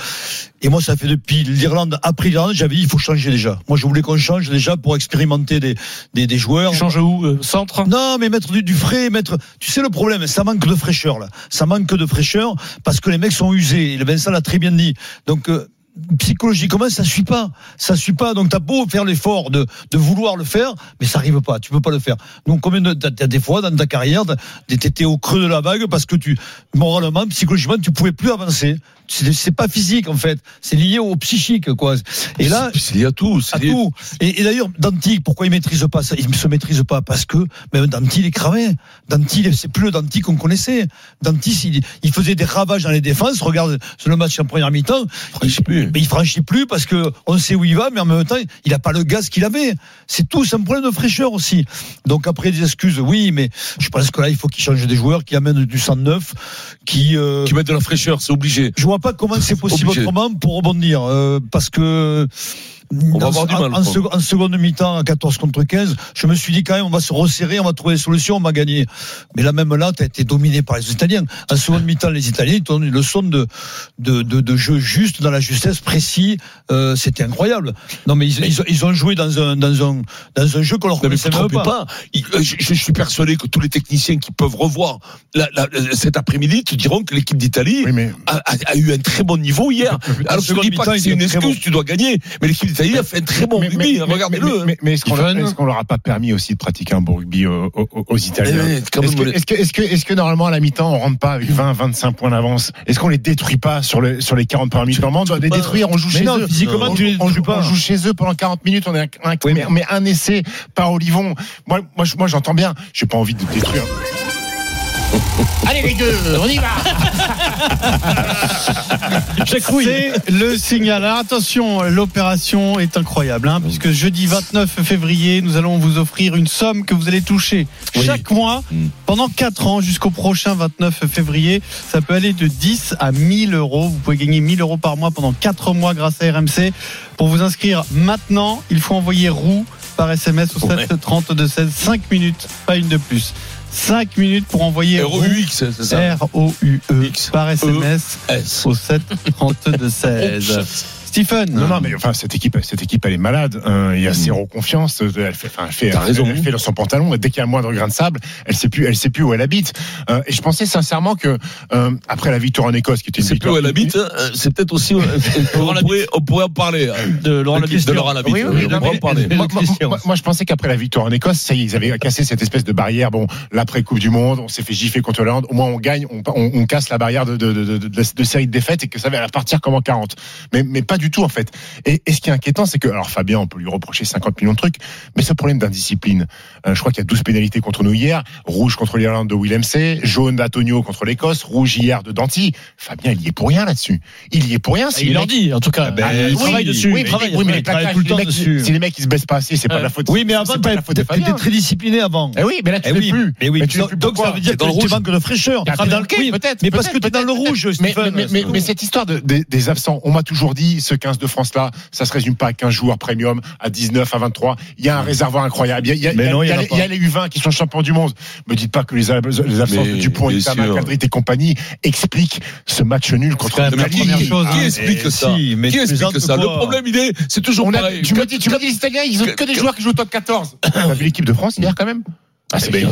Speaker 6: Et moi, ça fait depuis l'Irlande, après l'Irlande, j'avais dit il faut changer déjà. Moi, je voulais qu'on change déjà pour expérimenter des des, des joueurs.
Speaker 7: Change où euh, Centre?
Speaker 6: Non, mais mettre du, du, frais, mettre. Tu sais le problème, ça manque de fraîcheur là. Ça manque de fraîcheur parce que les mecs sont usés. Et Vincent l'a très bien dit. Donc euh, psychologiquement ça suit pas? Ça suit pas donc t'as beau faire l'effort de, de vouloir le faire mais ça arrive pas tu peux pas le faire. Donc combien de t'as des fois dans ta carrière t'étais au creux de la vague parce que tu moralement psychologiquement tu pouvais plus avancer. C'est pas physique en fait. C'est lié au psychique quoi. Et là
Speaker 4: c'est lié à tout
Speaker 6: à tout. Et, et d'ailleurs Danti pourquoi il maîtrise pas ça? Il se maîtrise pas parce que même Danti il est cramé. Danti c'est plus le Danti qu'on connaissait. Danti il, il, faisait des ravages dans les défenses. Regarde le match en première mi-temps
Speaker 4: il, plus.
Speaker 6: Mais il franchit plus parce que on sait où il va mais en même temps il a pas le gaz qu'il avait. C'est tout c'est un problème de fraîcheur aussi. Donc après des excuses oui mais je pense que là il faut qu'il change des joueurs qui amènent du sang neuf qui euh,
Speaker 4: qui mettent de la fraîcheur c'est obligé.
Speaker 6: Je vois pas comment c'est possible obligé. autrement pour rebondir euh, parce que
Speaker 4: on va avoir du mal.
Speaker 6: En, en, en seconde mi-temps, à 14 contre 15, je me suis dit quand même, on va se resserrer, on va trouver des solutions, on va gagner. Mais là, même là, tu as été dominé par les Italiens. En seconde mi-temps, les Italiens, ils t'ont une leçon de, de, de, de, jeu juste, dans la justesse, précis. Euh, C'était incroyable. Non, mais ils, ils, ils, ont joué dans un, dans un, dans un jeu qu'on leur connaissait même pas.
Speaker 4: pas. Je, je, suis persuadé que tous les techniciens qui peuvent revoir la, la, cet après-midi te diront que l'équipe d'Italie
Speaker 5: oui, mais...
Speaker 4: a, a, a, eu un très bon niveau hier. Alors, je ne dis pas que c'est une excuse, bon. tu dois gagner, mais l'équipe d'Italie a fait un très bon
Speaker 5: mais,
Speaker 4: rugby.
Speaker 5: Mais,
Speaker 4: Regardez-le.
Speaker 5: Mais, mais est-ce qu'on est leur a pas permis aussi de pratiquer un bon rugby aux, Italiens Est-ce que, est que, est que, est que, normalement à la mi-temps on rentre pas avec 20, 25 points d'avance Est-ce qu'on les détruit pas sur, le, sur les 40 premières minutes Normalement on doit les détruire. On joue chez
Speaker 6: non,
Speaker 5: eux.
Speaker 6: Physiquement,
Speaker 5: on,
Speaker 6: joue pas.
Speaker 5: on joue chez eux pendant 40 minutes. On est un, un, oui, mais, mais, un essai par Olivon. Moi, moi, moi j'entends bien. J'ai pas envie de détruire.
Speaker 13: Allez les deux, on y va
Speaker 8: C'est le signal. Alors attention, l'opération est incroyable, hein, puisque jeudi 29 février, nous allons vous offrir une somme que vous allez toucher oui. chaque mois pendant 4 ans jusqu'au prochain 29 février. Ça peut aller de 10 à 1000 euros. Vous pouvez gagner 1000 euros par mois pendant 4 mois grâce à RMC. Pour vous inscrire maintenant, il faut envoyer roue par SMS au 7 30 de 16, 5 minutes, pas une de plus. 5 minutes pour envoyer
Speaker 4: R-O-U-X,
Speaker 8: R-O-U-E par SMS
Speaker 4: e
Speaker 8: au 7 32 16. Stephen.
Speaker 5: Non, non, mais enfin, cette équipe, cette équipe, elle est malade. Euh, il y a zéro confiance. Elle fait, enfin, elle fait,
Speaker 4: raison.
Speaker 5: elle fait dans son pantalon. Et dès qu'il y a un moindre grain de sable, elle sait plus, elle sait plus où elle habite. Euh, et je pensais sincèrement que euh, après la victoire en Écosse, qui était une
Speaker 4: c'est
Speaker 5: victoire,
Speaker 4: plus où elle habite, hein, c'est peut-être aussi. on, pourrait, on pourrait en parler hein.
Speaker 7: de Laurent Labitte.
Speaker 4: De Laurent Labitte.
Speaker 5: Oui, oui,
Speaker 4: on
Speaker 5: non,
Speaker 4: pourrait
Speaker 5: mais,
Speaker 4: en parler.
Speaker 5: Moi, moi, moi, je pensais qu'après la victoire en Écosse, ça y est, ils avaient cassé cette espèce de barrière. Bon, l'après Coupe du Monde, on s'est fait gifler contre l'Inde. Au moins, on gagne, on, on, on casse la barrière de, de, de, de, de, série de défaites et que ça va partir comme en 40. Mais, mais pas du tout en fait. Et, ce qui est inquiétant, c'est que alors Fabien, on peut lui reprocher 50 millions de trucs, mais ce problème d'indiscipline. Euh, je crois qu'il y a 12 pénalités contre nous hier, rouge contre l'Irlande de Willem C, jaune d'Antonio contre l'Écosse, rouge hier de Danti. Fabien, il y est pour rien là-dessus. Il y est pour rien. Ah, si
Speaker 7: il leur dit en tout cas.
Speaker 5: Ah, ben,
Speaker 7: ah,
Speaker 5: il,
Speaker 7: travaille dessus.
Speaker 5: Oui,
Speaker 7: il travaille,
Speaker 5: oui mais les plaquages,
Speaker 7: tout le temps
Speaker 5: mecs,
Speaker 7: dessus.
Speaker 5: si les mecs ils se baissent pas assez, c'est pas de la faute.
Speaker 6: Oui, mais avant, t'étais très discipliné avant.
Speaker 5: Eh oui, mais là tu
Speaker 6: eh
Speaker 5: l'es plus.
Speaker 6: Donc ça veut dire que tu manques de fraîcheur.
Speaker 5: Tu dans le peut-être.
Speaker 6: Mais parce que
Speaker 5: tu
Speaker 6: es dans le rouge.
Speaker 5: Mais euh, cette histoire des absents, on m'a toujours dit ce 15 de France-là, ça se résume pas à 15 joueurs premium, à 19, à 23. Il y a un réservoir incroyable. Il y a, les U20 qui sont champions du monde. Me dites pas que les, absences
Speaker 4: mais,
Speaker 5: de Dupont, Itama, et compagnie expliquent ce match nul contre l'Italie.
Speaker 4: Qui,
Speaker 8: ah,
Speaker 4: explique ça Qui explique ça Le problème, il est, c'est toujours.
Speaker 5: Tu me dis, tu me dis les Italiens, ils ont que des joueurs qui jouent au top 14. T'as vu l'équipe de France hier quand même? Ah, c'est des, des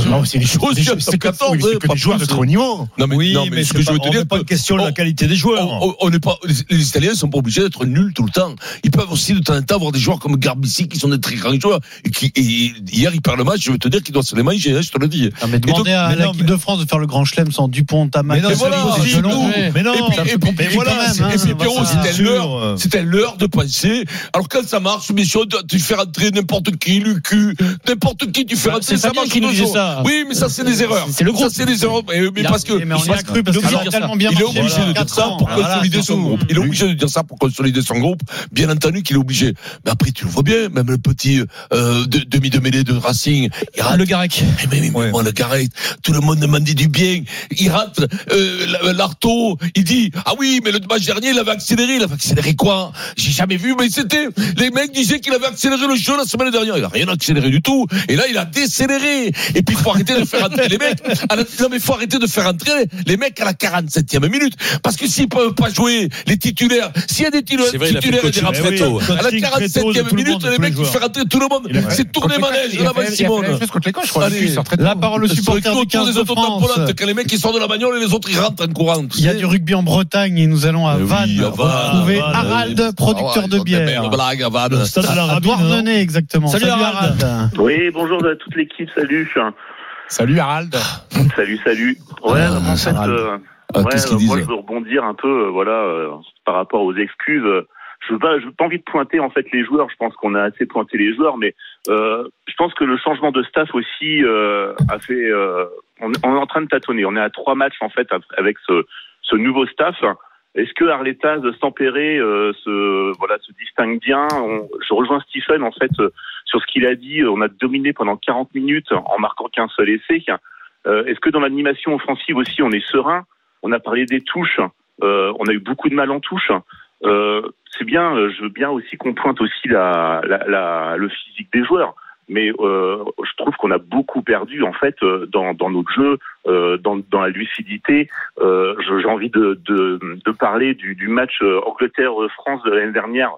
Speaker 4: choses.
Speaker 5: C'est que, que des joueurs de très haut niveau.
Speaker 4: Non, mais,
Speaker 6: oui,
Speaker 4: non,
Speaker 6: mais,
Speaker 4: mais ce que
Speaker 6: pas, je
Speaker 4: veux te dire.
Speaker 6: pas
Speaker 4: une
Speaker 6: question de
Speaker 4: la
Speaker 6: qualité des joueurs.
Speaker 4: On, on, on est pas, les, les Italiens sont pas obligés d'être nuls tout le temps. Ils peuvent aussi de temps en temps avoir des joueurs comme Garbici qui sont des très grands joueurs. Et qui, et hier, ils perdent le match. Je veux te dire qu'ils doivent se les manger, hein, je te le dis.
Speaker 8: Non, mais demander à l'équipe de France de faire le grand chelem sans Dupont, Tamac,
Speaker 6: mais, mais
Speaker 4: voilà,
Speaker 6: Mais non,
Speaker 4: et puis voilà, c'était
Speaker 6: hein,
Speaker 4: l'heure de penser. Alors quand ça marche, bien sûr, tu fais rentrer n'importe qui, Lucu, n'importe qui, tu fais
Speaker 7: bah,
Speaker 4: rentrer, ça marche. Oui, mais ça, c'est des erreurs.
Speaker 7: C'est le groupe.
Speaker 4: c'est des erreurs. Mais parce que.
Speaker 8: Y a cru parce bien
Speaker 4: Il est obligé de dire ça pour consolider son groupe. Il est obligé de dire ça pour consolider son groupe. Bien entendu qu'il est obligé. Mais après, tu le vois bien, même le petit euh, demi de mêlée de Racing. Il.
Speaker 7: Le
Speaker 4: Garek. Mais, le Garec. Tout le monde m'a dit du bien. Il rate euh, l'Arto. Il dit Ah oui, mais le match dernier, il avait accéléré. Il avait accéléré quoi? J'ai jamais vu, mais c'était. Les mecs disaient qu'il avait accéléré le jeu la semaine dernière. Il a rien accéléré du tout. Et là, il a décéléré. Et puis, il faut arrêter de faire entrer les mecs. La... Non, mais faut arrêter de faire entrer les mecs à la 47e minute. Parce que s'ils peuvent pas jouer, les titulaires, s'il y a des titulaires,
Speaker 9: vrai,
Speaker 4: titulaires et des
Speaker 6: oui,
Speaker 4: à la 47e minute, les mecs, il
Speaker 6: faut
Speaker 4: faire entrer tout le monde. C'est tourner manège, la Simone.
Speaker 5: La
Speaker 8: parole au supporter du 15 de France.
Speaker 4: Quand les mecs, ils sortent de la bagnole et les autres, ils rentrent en courant.
Speaker 8: Il y a du rugby en Bretagne et nous allons à Vannes retrouver Harald, producteur de bière.
Speaker 4: Blague à Vannes.
Speaker 8: Exactement.
Speaker 7: Salut Harald.
Speaker 14: Oui, bonjour à toute l'équipe, salut
Speaker 5: salut. Harald.
Speaker 14: Ah, salut, salut. Ouais, euh, euh, moi je veux rebondir un peu, euh, voilà, par rapport aux excuses. Je veux pas, je pas envie de pointer en fait les joueurs. Je pense qu'on a assez pointé les joueurs, mais je pense que le changement de staff aussi a fait. On, est en train de tâtonner. On est à trois matchs en fait avec ce nouveau staff. Est-ce que Arletta de euh, se voilà se distingue bien Je rejoins Stephen en fait euh, sur ce qu'il a dit. On a dominé pendant 40 minutes en marquant qu'un seul essai. Euh, est-ce que dans l'animation offensive aussi on est serein On a parlé des touches. Euh, on a eu beaucoup de mal en touche. c'est bien. je veux bien aussi qu'on pointe aussi la, la, la, le physique des joueurs mais euh, je trouve qu'on a beaucoup perdu en fait euh, dans, dans notre jeu, euh, dans, dans, la lucidité. Euh, J'ai envie de, de, de parler du, du match euh, Angleterre-France de l'année dernière,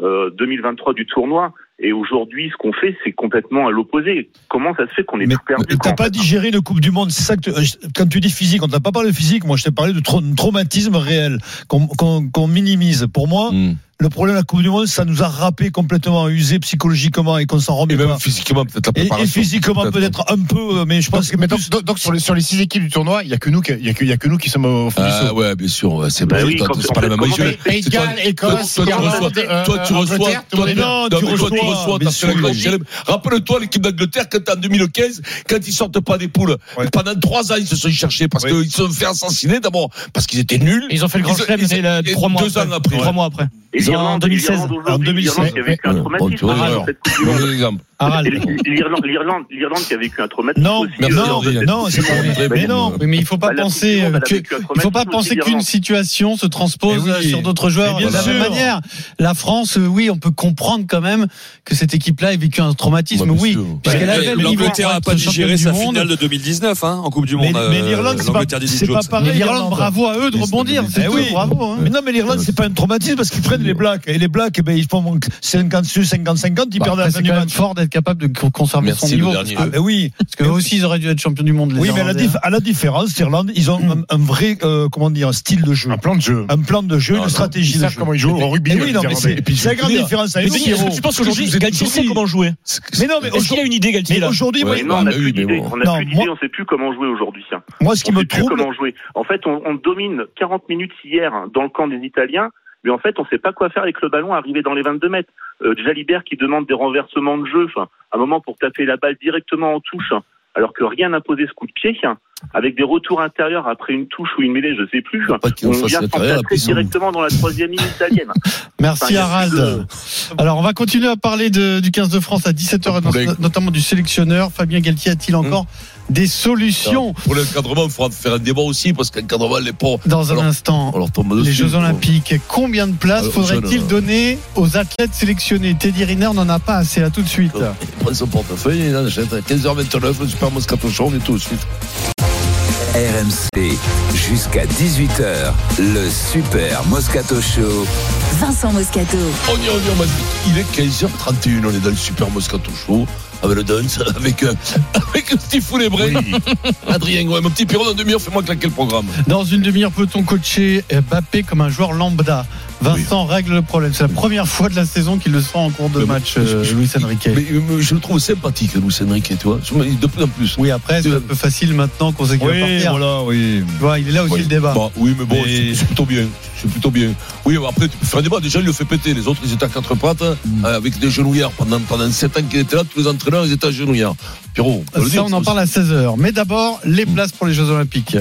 Speaker 14: euh, 2023 du tournoi. Et aujourd'hui, ce qu'on fait, c'est complètement à l'opposé. Comment ça se fait qu'on est
Speaker 6: mais,
Speaker 14: perdu
Speaker 6: Mais t'as pas digéré le Coupe du Monde, c'est ça que tu, quand tu dis physique, on t'a pas parlé de physique. Moi, je t'ai parlé de traumatisme réel qu'on qu qu minimise. Pour moi.
Speaker 4: Hmm
Speaker 6: le problème de la Coupe du Monde, ça nous a râpé complètement, usé psychologiquement et qu'on s'en remet
Speaker 4: et même
Speaker 6: pas.
Speaker 4: physiquement, peut-être.
Speaker 6: Et, et physiquement, peut-être un peu, euh, mais je pense
Speaker 5: donc,
Speaker 6: que.
Speaker 5: Mais donc, donc, sur, les, sur, les, six équipes du tournoi, il n'y a, que nous qui, y a, que, y a que nous qui sommes au fond
Speaker 4: ah, ouais, bien sûr, c'est
Speaker 14: bah
Speaker 4: pas,
Speaker 14: oui,
Speaker 4: c'est pas la même jeu.
Speaker 5: Égal, Écosse,
Speaker 4: toi, toi, tu reçois. Toi,
Speaker 6: tu reçois.
Speaker 4: Rappelle-toi l'équipe d'Angleterre quand en 2015, quand ils sortent pas des poules, pendant trois ans, ils se sont cherchés parce qu'ils se sont fait assassiner d'abord, parce qu'ils étaient nuls.
Speaker 7: Ils ont fait le grand chelem, après. Trois mois après en 2016.
Speaker 6: En 2016.
Speaker 14: Avec un traumatisme.
Speaker 4: Bon exemple.
Speaker 14: L'Irlande, l'Irlande, l'Irlande qui a vécu un traumatisme.
Speaker 6: Non, non, non. Mais non,
Speaker 8: mais il faut pas penser
Speaker 14: euh,
Speaker 8: il faut pas penser qu'une situation se transpose sur d'autres joueurs.
Speaker 6: Bien
Speaker 8: de la
Speaker 6: sûr.
Speaker 8: même manière, la France, euh, oui, on peut comprendre quand même que cette équipe-là a vécu un traumatisme.
Speaker 4: Bah,
Speaker 8: oui,
Speaker 9: l'Angleterre
Speaker 8: a
Speaker 9: pas digéré sa finale de 2019 hein, en Coupe du Monde.
Speaker 6: Mais
Speaker 9: euh,
Speaker 6: l'Irlande, c'est pas pareil.
Speaker 8: L'Irlande, bravo à eux de rebondir. bravo. Hein.
Speaker 6: Mais non, mais l'Irlande, c'est pas un traumatisme parce qu'ils prennent les Blacks et les Blacks, ben ils font 50 50, ils perdent la fin du match
Speaker 8: capable de conserver son niveau. Parce
Speaker 6: ah, oui,
Speaker 8: parce que aussi ils auraient dû être champions du monde.
Speaker 6: Oui, mais à la, hein. différence, l'Irlande, ils ont un, vrai euh, comment dire, un style de jeu,
Speaker 5: un plan de jeu,
Speaker 6: un plan de jeu, une stratégie de jeu.
Speaker 5: comment ils jouent au rugby.
Speaker 6: Eh
Speaker 5: euh,
Speaker 6: oui, non, mais c'est la grande différence.
Speaker 7: Mais est-ce que tu penses qu'aujourd'hui Galtier sait comment jouer
Speaker 6: Mais non, mais
Speaker 7: est-ce qu'il a une idée Galtier
Speaker 6: Aujourd'hui,
Speaker 14: on n'a plus d'idée. On n'a plus. On ne sait plus comment jouer aujourd'hui.
Speaker 6: Moi, ce qui me trouble,
Speaker 14: comment jouer. En fait, on domine 40 minutes hier dans le camp des Italiens mais en fait, on ne sait pas quoi faire avec le ballon arrivé dans les 22 mètres. Euh, Jalibert qui demande des renversements de jeu, un moment pour taper la balle directement en touche, hein, alors que rien n'a posé ce coup de pied, hein, avec des retours intérieurs après une touche ou une mêlée, je sais plus. On vient directement dans la troisième ligne italienne.
Speaker 8: Merci
Speaker 14: Enfin,
Speaker 8: Harald.
Speaker 14: de-
Speaker 8: Alors on va continuer à parler de- du 15 de France à 17h,
Speaker 4: Pour
Speaker 8: notamment du sélectionneur. Fabien Galtier a-t-il encore des solutions
Speaker 4: Pour l'encadrement, il faudra faire un débat aussi, parce qu'encadrement, les pauvres.
Speaker 8: Dans un
Speaker 4: alors-
Speaker 8: instant,
Speaker 4: alors tombe
Speaker 8: les Jeux
Speaker 4: quoi.
Speaker 8: Olympiques, combien de places faudrait-il
Speaker 4: jeune,
Speaker 8: donner aux athlètes sélectionnés? Teddy Riner n'en a pas assez, à tout de suite.
Speaker 4: Il prend son portefeuille, il achète à 15h29, le Super Moscato Show, on est tout de suite.
Speaker 3: RMC, jusqu'à 18h, le Super Moscato Show.
Speaker 2: Vincent Moscato.
Speaker 4: On y est, on y est, on m'a dit, il est 15h31, on est dans le Super Moscato Show. Avec le dance, avec, euh, avec Steve Foulébret. Adrien, ouais, mon petit Pierrot, dans une demi-heure, fais-moi claquer le programme.
Speaker 8: Dans une demi-heure, peut-on coacher Mbappé comme un joueur lambda? Vincent règle le problème. C'est la première fois de la saison qu'il le sent en cours de
Speaker 4: Mais
Speaker 8: match, euh,
Speaker 4: je-
Speaker 8: Luis Enrique.
Speaker 4: Mais, mais je le trouve sympathique, Luis Enrique, tu vois. De plus en plus.
Speaker 8: Oui, après, c'est un peu facile maintenant qu'on sait qu'il va
Speaker 6: Oui,
Speaker 8: partir.
Speaker 6: voilà, oui.
Speaker 8: Tu vois, il est là aussi
Speaker 4: Oui.
Speaker 8: le débat.
Speaker 4: Bah, oui, mais bon,
Speaker 6: Mais-
Speaker 4: c'est plutôt bien. C'est plutôt bien. Oui, après, tu peux faire un débat. Déjà, il le fait péter. Les autres, ils étaient à quatre pattes,
Speaker 8: Mm.
Speaker 4: euh, avec des genouillards. Pendant, pendant 7 ans qu'il était là, tous les entraîneurs, ils étaient à genouillards. Pierrot, on
Speaker 8: Ça,
Speaker 4: dire,
Speaker 8: on en parle à 16h. Mais d'abord, les places pour les Jeux Olympiques.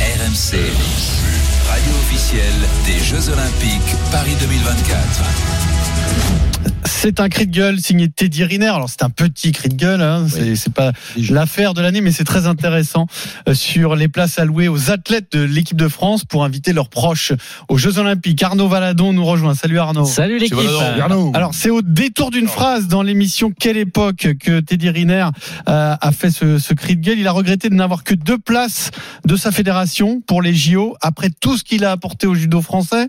Speaker 3: RMC, officielle des Jeux Olympiques Paris 2024.
Speaker 8: C'est un cri de gueule signé Teddy Riner. Alors c'est un petit cri de gueule, hein. c'est c'est pas l'affaire de l'année, mais c'est très intéressant euh, sur les places allouées aux athlètes de l'équipe de France pour inviter leurs proches aux Jeux Olympiques. Arnaud Valadon nous rejoint. Salut Arnaud.
Speaker 15: Salut l'équipe.
Speaker 8: Alors c'est au détour d'une phrase dans l'émission Quelle époque que Teddy Riner euh, a fait ce, ce cri de gueule. Il a regretté de n'avoir que deux places de sa fédération pour les JO après tout ce qu'il a apporté au judo français.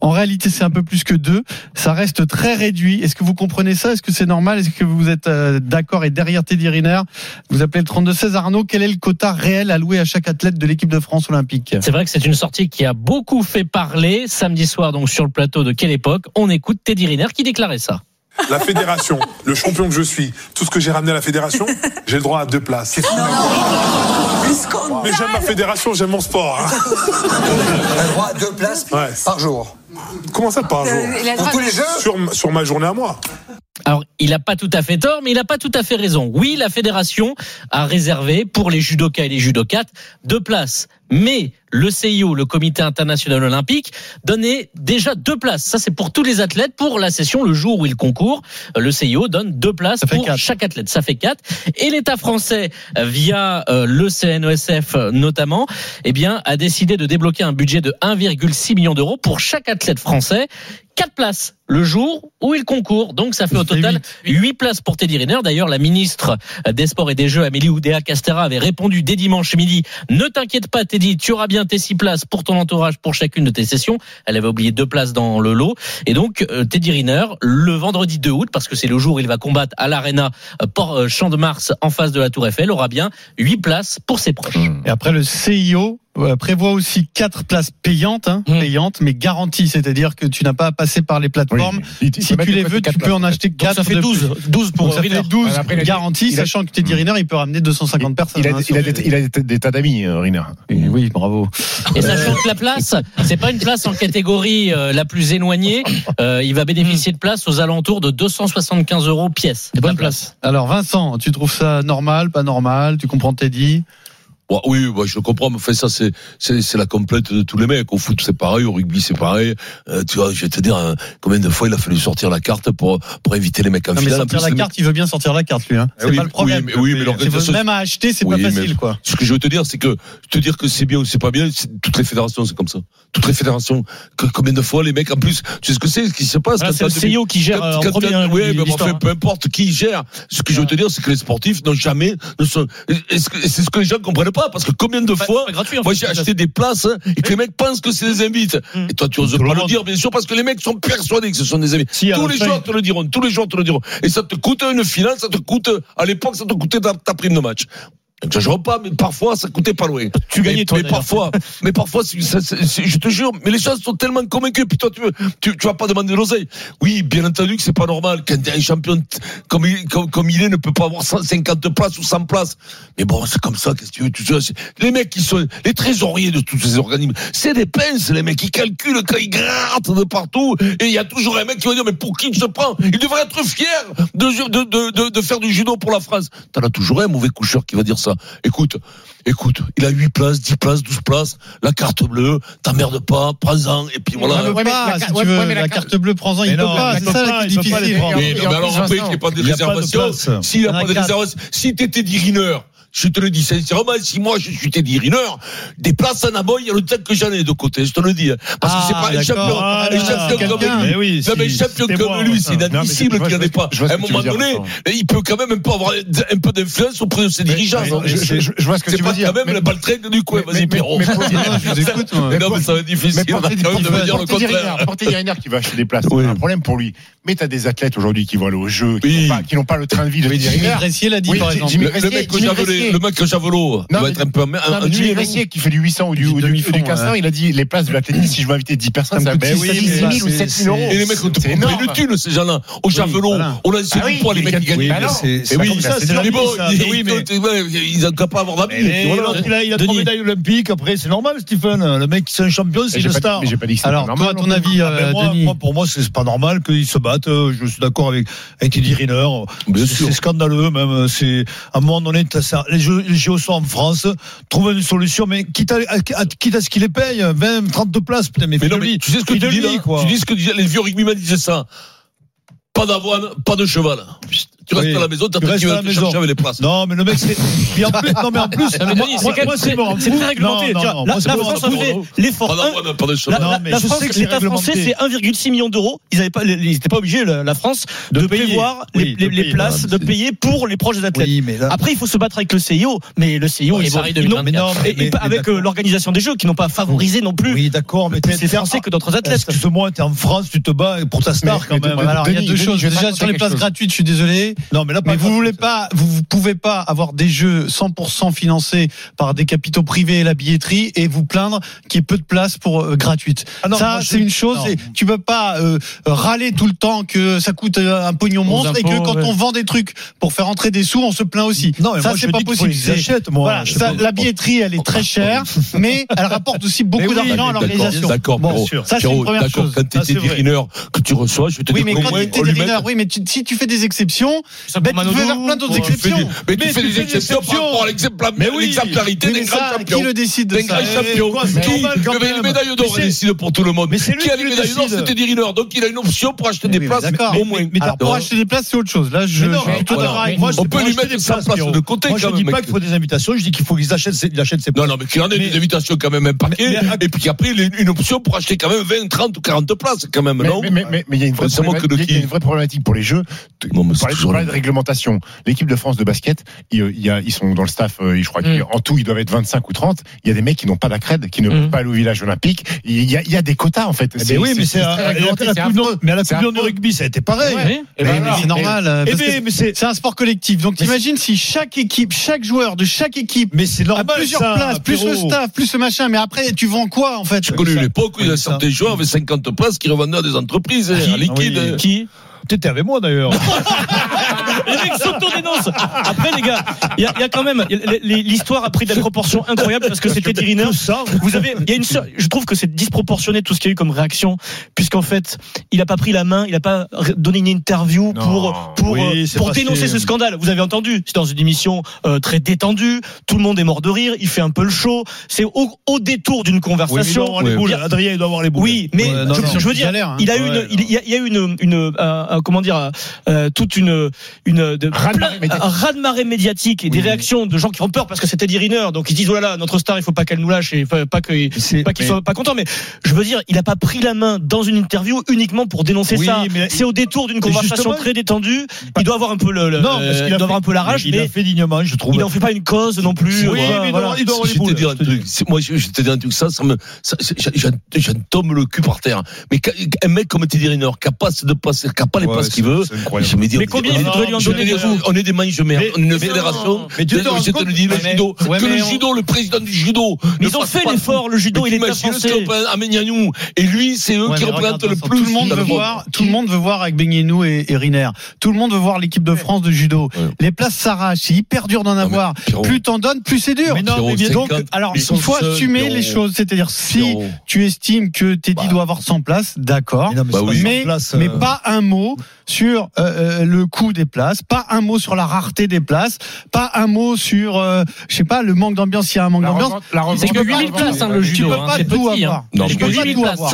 Speaker 8: En réalité, c'est un peu plus que deux. Ça reste très réduit. Est-ce que vous comprenez ça? Est-ce que c'est normal? Est-ce que vous êtes euh, d'accord? Et derrière Teddy Riner Vous appelez le 32-16 Arnaud. Quel est le quota réel alloué à chaque athlète de l'équipe de France olympique?
Speaker 15: C'est vrai que c'est une sortie qui a beaucoup fait parler samedi soir donc sur le plateau de quelle époque On écoute Teddy Riner qui déclarait ça.
Speaker 16: La fédération, le champion que je suis, tout ce que j'ai ramené à la fédération, j'ai le droit à deux places. Mais j'aime ma fédération, j'aime mon sport. hein.
Speaker 17: Le droit à deux places
Speaker 16: Ouais.
Speaker 17: par jour.
Speaker 16: Comment ça par jour
Speaker 17: Euh, Pour tous les jeux
Speaker 16: sur, sur ma journée à moi.
Speaker 15: Alors, il n'a pas tout à fait tort, mais il n'a pas tout à fait raison. Oui, la fédération a réservé pour les judokas et les judokates deux places. Mais le CIO, le Comité international olympique, donnait déjà deux places. Ça, c'est pour tous les athlètes pour la session, le jour où ils concourent. Le CIO donne deux places pour chaque athlète. Ça fait quatre. Et l'État français, via euh, le CNESF notamment, eh bien, a décidé de débloquer un budget de 1,6 million d'euros pour chaque athlète français. Quatre places le jour où il concourt. Donc ça fait au total huit places pour Teddy Riner. D'ailleurs, la ministre des Sports et des Jeux, Amélie Oudéa Castera, avait répondu dès dimanche midi Ne t'inquiète pas, Teddy, tu auras bien tes six places pour ton entourage pour chacune de tes sessions. Elle avait oublié deux places dans le lot. Et donc, euh, Teddy Riner, le vendredi 2 août, parce que c'est le jour où il va combattre à l'Arena euh, euh, Champ de Mars en face de la Tour Eiffel, aura bien huit places pour ses proches.
Speaker 8: Et après, le CIO prévoit aussi quatre places payantes, hein,
Speaker 15: Mmh.
Speaker 8: payantes, mais garanties, c'est-à-dire que tu n'as pas à passer par les plateformes. Si tu les
Speaker 5: de
Speaker 8: veux, tu peux en
Speaker 5: places.
Speaker 8: acheter quatre.
Speaker 5: ça fait
Speaker 8: de
Speaker 5: 12,
Speaker 8: plus.
Speaker 5: 12 pour
Speaker 8: ça fait 12
Speaker 5: Après, il a-
Speaker 8: garanties,
Speaker 5: a-
Speaker 8: sachant que Teddy Riner, il peut ramener 250 personnes.
Speaker 5: Il a,
Speaker 8: hein,
Speaker 5: il a
Speaker 8: sur-
Speaker 5: des, il a des- il a des tas d'amis, euh, Riner.
Speaker 8: Oui, bravo.
Speaker 15: Et sachant que la place, c'est pas une place en catégorie euh, la plus éloignée, euh, il va bénéficier de place aux alentours de 275 euros pièce.
Speaker 8: Bonne place. Alors Vincent, tu trouves ça normal, pas normal? Tu comprends Teddy?
Speaker 4: Ouais, oui, ouais, je le comprends, mais enfin, ça, c'est, c'est, c'est la complète de tous les mecs. Au foot, c'est pareil, au rugby, c'est pareil. Euh, tu vois, je vais te dire, hein, combien de fois il a fallu sortir la carte pour, pour éviter les mecs en
Speaker 8: Non, mais
Speaker 4: finale. En
Speaker 8: sortir
Speaker 4: plus,
Speaker 8: la carte, il veut bien sortir la carte, lui. Hein.
Speaker 4: Ah
Speaker 8: C'est
Speaker 4: oui,
Speaker 8: pas le problème.
Speaker 4: Oui, mais, oui, mais l'organisation.
Speaker 8: Même à acheter, c'est
Speaker 4: Oui,
Speaker 8: pas
Speaker 4: mais
Speaker 8: facile, quoi.
Speaker 4: Ce que je veux te dire, c'est que te dire que c'est bien ou c'est pas bien, toutes les fédérations, c'est comme ça. Toutes les fédérations. Que- combien de fois les mecs, en plus, tu sais ce que c'est, ce qui se passe
Speaker 7: Voilà, c'est le CIO qui gère,
Speaker 4: quand-
Speaker 7: euh, en premier, hein,
Speaker 4: ouais, mais enfin,
Speaker 7: hein.
Speaker 4: peu importe qui gère. Ce que je veux te dire, c'est que les sportifs n'ont jamais, c'est ce que les gens comprennent pas, parce que combien de fois, moi j'ai acheté des places, hein, et que les mecs pensent que c'est des invites. Et toi, tu oses pas le dire, bien sûr, parce que les mecs sont persuadés que ce sont des invites.
Speaker 6: Si,
Speaker 4: tous les
Speaker 6: fin-
Speaker 4: joueurs te le diront, tous les joueurs te le diront. Et ça te coûte une finale, ça te coûte, à l'époque, ça te coûtait ta, ta prime de match. J'exagère pas, mais parfois ça coûtait pas loin.
Speaker 7: Tu gagnais
Speaker 4: mais,
Speaker 7: toi.
Speaker 4: Mais parfois, mais parfois, je te jure, mais les gens sont tellement convaincus. Puis toi, tu, veux, tu, vas pas demander l'oseille. Oui, bien entendu que c'est pas normal qu'un champion comme, il est ne peut pas avoir 150 places ou 100 places. Mais bon, c'est comme ça. Qu'est-ce que tu veux tu Les mecs qui sont les trésoriers de tous ces organismes, c'est des pinces. Les mecs ils calculent quand ils grattent de partout. Et il y a toujours un mec qui va dire mais pour qui il se prend Il devrait être fier de, de, de, de, de faire du judo pour la France. T'en as toujours un mauvais coucheur qui va dire ça. Écoute, écoute, il a 8 places, 10 places, 12 places, la carte bleue, t'emmerde pas, prends-en, et puis voilà.
Speaker 8: Il pas, tu veux, la, carte bleue, prends-en, il, peut pas, c'est ça difficile.
Speaker 4: Mais, alors qu'il n'y ait pas de réservation, s'il n'y a pas de réservation, si t'étais Diriner, je te le dis sincèrement, si moi je suis Teddy Riner, des places en avant, il y a le temps que j'en ai de côté, je te le dis. Parce que c'est
Speaker 8: ah,
Speaker 4: pas un champion,
Speaker 8: ah,
Speaker 4: un champion comme lui. Non, mais un champion comme lui, c'est inadmissible qu'il n'y en ait pas. À un moment donné, il peut quand même un peu avoir un peu d'influence auprès de ses dirigeants.
Speaker 5: Je vois ce que tu veux dire.
Speaker 4: C'est pas quand même le baltraine du coin, vas-y, Pierrot.
Speaker 8: Non,
Speaker 4: mais ça va être difficile. Porter
Speaker 5: Riner qui va acheter des places, c'est un problème pour lui mais tu as des athlètes aujourd'hui qui vont aller au jeu, qui
Speaker 4: oui.
Speaker 5: n'ont pas, qui n'ont pas le train de vie de oui,
Speaker 8: Jimmy Gressier l'a dit,
Speaker 5: oui,
Speaker 8: par exemple.
Speaker 4: Jimmy le, mec le mec que Javelot
Speaker 5: doit
Speaker 4: être un peu un, un
Speaker 5: Jimmy Gressier qui fait du 800 ou du, ou du, du 1500,
Speaker 8: ouais.
Speaker 5: il a dit les places de l'athlétisme, si je veux inviter 10 personnes,
Speaker 8: ça
Speaker 5: va être
Speaker 8: 6 000
Speaker 5: ou 7 000 euros.
Speaker 4: Et les mecs, on
Speaker 5: te
Speaker 4: le thune, ces gens-là. Au Javelot, on a
Speaker 5: dit,
Speaker 4: c'est pour les mecs qui gagnent. Oui, c'est
Speaker 6: Oui,
Speaker 4: ils n'ont qu'à pas avoir d'amis.
Speaker 6: Il a trois médailles olympiques, après, c'est normal, Stephen. Le mec, c'est un champion, c'est une star.
Speaker 8: Alors, toi,
Speaker 5: à
Speaker 8: ton avis, Denis.
Speaker 6: Pour moi, c'est pas normal qu'il se bat euh, je suis d'accord avec, avec Eddie Riner. C'est scandaleux, même. Euh, à un moment donné, ça. Les, les Géos sont en France. Trouvez une solution, mais quitte à, ce qu'ils les payent, 20, 30 places, putain, mais,
Speaker 4: mais, non, mais tu sais ce que tu dis, Tu dis ce que les vieux rugbymen disaient ça. Pas d'avoine, pas de cheval. Psst tu restes
Speaker 6: oui.
Speaker 4: à la maison, t'attends qu'il va chercher les places.
Speaker 6: Non, mais le mec, c'est. non, mais en plus, moi, moi
Speaker 7: c'est très réglementé.
Speaker 6: Non,
Speaker 7: la, la France a fait l'effort. La France, l'État français, c'est 1,6 million d'euros. Ils n'étaient pas obligés, la France, de prévoir les places, de payer pour les proches des athlètes. Après, il faut se battre avec le CIO, mais le CIO, il
Speaker 6: est
Speaker 7: Avec euh, l'organisation des Jeux, qui n'ont pas favorisé non plus.
Speaker 6: Oui, d'accord, mais
Speaker 7: c'est français que d'autres ah, athlètes.
Speaker 6: Excuse-moi, t'es en France, tu te bats pour ta star quand même.
Speaker 8: Il y a deux choses. Déjà, sur les places gratuites, je suis désolé.
Speaker 6: Non, mais là,
Speaker 8: mais vous voulez pas, vous, pouvez pas avoir des jeux 100% financés par des capitaux privés et la billetterie et vous plaindre qu'il y ait peu de place pour euh, gratuite.
Speaker 6: Ah non,
Speaker 8: ça, c'est une chose. Et tu peux pas euh, râler tout le temps que ça coûte euh, un pognon monstre et que quand on vend des trucs pour faire entrer des sous, on se plaint aussi.
Speaker 6: Non, mais
Speaker 8: ça, c'est pas possible.
Speaker 6: Achètent, moi,
Speaker 8: voilà, ça, la billetterie, elle est très oh, oh, chère, oh. mais elle rapporte aussi beaucoup d'argent à l'organisation.
Speaker 4: D'accord,
Speaker 6: bon,
Speaker 8: ça c'est une première chose.
Speaker 4: Quand
Speaker 6: tu
Speaker 4: es que tu reçois, je vais te
Speaker 8: oui, mais quand tu es oui, mais si tu fais des exceptions,
Speaker 7: ça mais
Speaker 8: tu peux plein d'autres exceptions.
Speaker 4: Des, mais,
Speaker 8: mais, tu fais des
Speaker 4: exceptions par rapport l'exemplarité
Speaker 8: oui,
Speaker 4: des grands.
Speaker 8: Qui le décide de
Speaker 4: des grands champions. Qui avait
Speaker 8: une
Speaker 4: médaille d'or décide pour tout le monde.
Speaker 8: Mais c'est lui
Speaker 4: qui a
Speaker 8: une
Speaker 4: médaille d'or, c'était Diriner. Donc il a une option pour acheter des places. Au moins.
Speaker 8: Mais pour acheter des places, c'est autre chose. Là, je
Speaker 4: On peut lui mettre sa place de côté.
Speaker 6: Moi, je dis pas qu'il faut des invitations. Je dis qu'il faut qu'ils achètent ses places.
Speaker 4: Non, non, mais qu'il en ait des invitations quand même un paquet. Et puis qu'après, une option pour acheter quand même 20, 30 ou 40 places quand même, non
Speaker 5: Mais il y a une vraie problématique pour les jeux.
Speaker 4: Non, mais
Speaker 5: on
Speaker 4: parlait
Speaker 5: de réglementation. L'équipe de France de basket, ils, sont dans le staff, euh, je crois
Speaker 15: mmh.
Speaker 5: qu'en tout, ils doivent être 25 ou 30. Il y a des mecs qui n'ont pas la crède, qui ne
Speaker 15: mm.
Speaker 5: peuvent pas aller au village olympique. Il y a, des quotas, en fait.
Speaker 6: Eh ben mais
Speaker 5: oui,
Speaker 6: mais à la Coupe du rugby, ça a été pareil.
Speaker 8: C'est normal.
Speaker 6: C'est
Speaker 8: un sport collectif. Donc t'imagines si chaque équipe, chaque joueur de chaque équipe,
Speaker 6: mais c'est
Speaker 8: a plusieurs places, plus le staff, plus ce machin. Mais après, tu vends quoi en fait?
Speaker 4: Je
Speaker 6: connais
Speaker 4: l'époque où il y a certains joueurs avec 50 places qui revendaient à des entreprises, hein, à liquide.
Speaker 7: Qui?
Speaker 6: T'étais avec moi d'ailleurs.
Speaker 7: Les mecs s'autodénoncent. Après, les gars, il y, y, a quand même. L'histoire a pris des proportions incroyables parce que c'était Diriner. Vous avez, y a une, je trouve que c'est disproportionné tout ce qu'il y a eu comme réaction, puisqu'en fait, il n'a pas pris la main, il n'a pas donné une interview pour, pour, euh, pour dénoncer ce scandale. Vous avez entendu, c'est dans une émission euh, très détendue, tout le monde est mort de rire, il fait un peu le show. C'est au, au, détour d'une conversation. Oui.
Speaker 6: Adrien, il doit avoir les boules.
Speaker 7: Oui, mais je, veux dire,
Speaker 8: hein.
Speaker 7: il a eu une, il y a, il une, une euh, euh, comment dire, euh, toute une
Speaker 5: raz-de-marée
Speaker 7: médiatique et des réactions de gens qui ont peur parce que c'était Eddie Riner, donc ils disent voilà notre star il faut pas qu'elle nous lâche et pas
Speaker 6: C'est-
Speaker 7: pas qu'il
Speaker 6: mais-
Speaker 7: soit pas content mais je veux dire il a pas pris la main dans une interview uniquement pour dénoncer
Speaker 6: Oui,
Speaker 7: ça c'est au détour d'une conversation très détendue il doit avoir un peu le, le-
Speaker 6: Non, parce
Speaker 7: euh,
Speaker 6: qu'il
Speaker 7: il
Speaker 6: a
Speaker 7: doit avoir
Speaker 6: fait-
Speaker 7: un peu la rage
Speaker 6: il
Speaker 7: mais
Speaker 6: a fait dignement, je trouve.
Speaker 7: il en fait pas une cause non plus
Speaker 6: Oui,
Speaker 7: Voilà,
Speaker 6: mais il doit
Speaker 7: voilà.
Speaker 6: avoir- il doit avoir les
Speaker 4: Je vais
Speaker 6: boules.
Speaker 4: te dire un
Speaker 6: je te
Speaker 4: truc.
Speaker 6: dis.
Speaker 4: C'est- Moi, je, vais te dire un truc. Ça, ça me, tombe le cul par terre. Mais un mec comme Teddy Riner, qui a pas de place, qui a pas les places qu'il veut,
Speaker 6: c'est incroyable.
Speaker 4: je me dis,
Speaker 7: mais combien il
Speaker 4: on est des manches merde. On est une fédération.
Speaker 6: Mais te
Speaker 4: le dis, le judo. Que le judo, le président du judo.
Speaker 7: Ils ont fait l'effort, le judo, il est français.
Speaker 4: Et lui, c'est eux qui représentent le plus.
Speaker 8: Tout le monde veut voir, tout le monde veut voir avec Beignenou et Riner. Tout le monde veut voir l'équipe de France de judo. Les places s'arrachent. C'est hyper dur d'en avoir. Plus t'en donnes, plus c'est dur. Donc, alors, il faut assumer les choses. C'est-à-dire, si tu estimes que Teddy doit avoir 100 places, d'accord.
Speaker 6: Mais,
Speaker 4: bah
Speaker 6: euh.
Speaker 8: pas un mot sur euh, euh, le coût des places pas un mot sur la rareté des places, pas un mot sur, euh, je sais pas, le manque d'ambiance, s'il y a un manque d'ambiance.
Speaker 15: C'est que 8000 places, hein, le judo.
Speaker 8: Tu
Speaker 15: peux
Speaker 8: pas
Speaker 15: hein,
Speaker 8: tout
Speaker 15: hein.
Speaker 8: avoir.
Speaker 4: Non,
Speaker 8: tu peux pas tout avoir.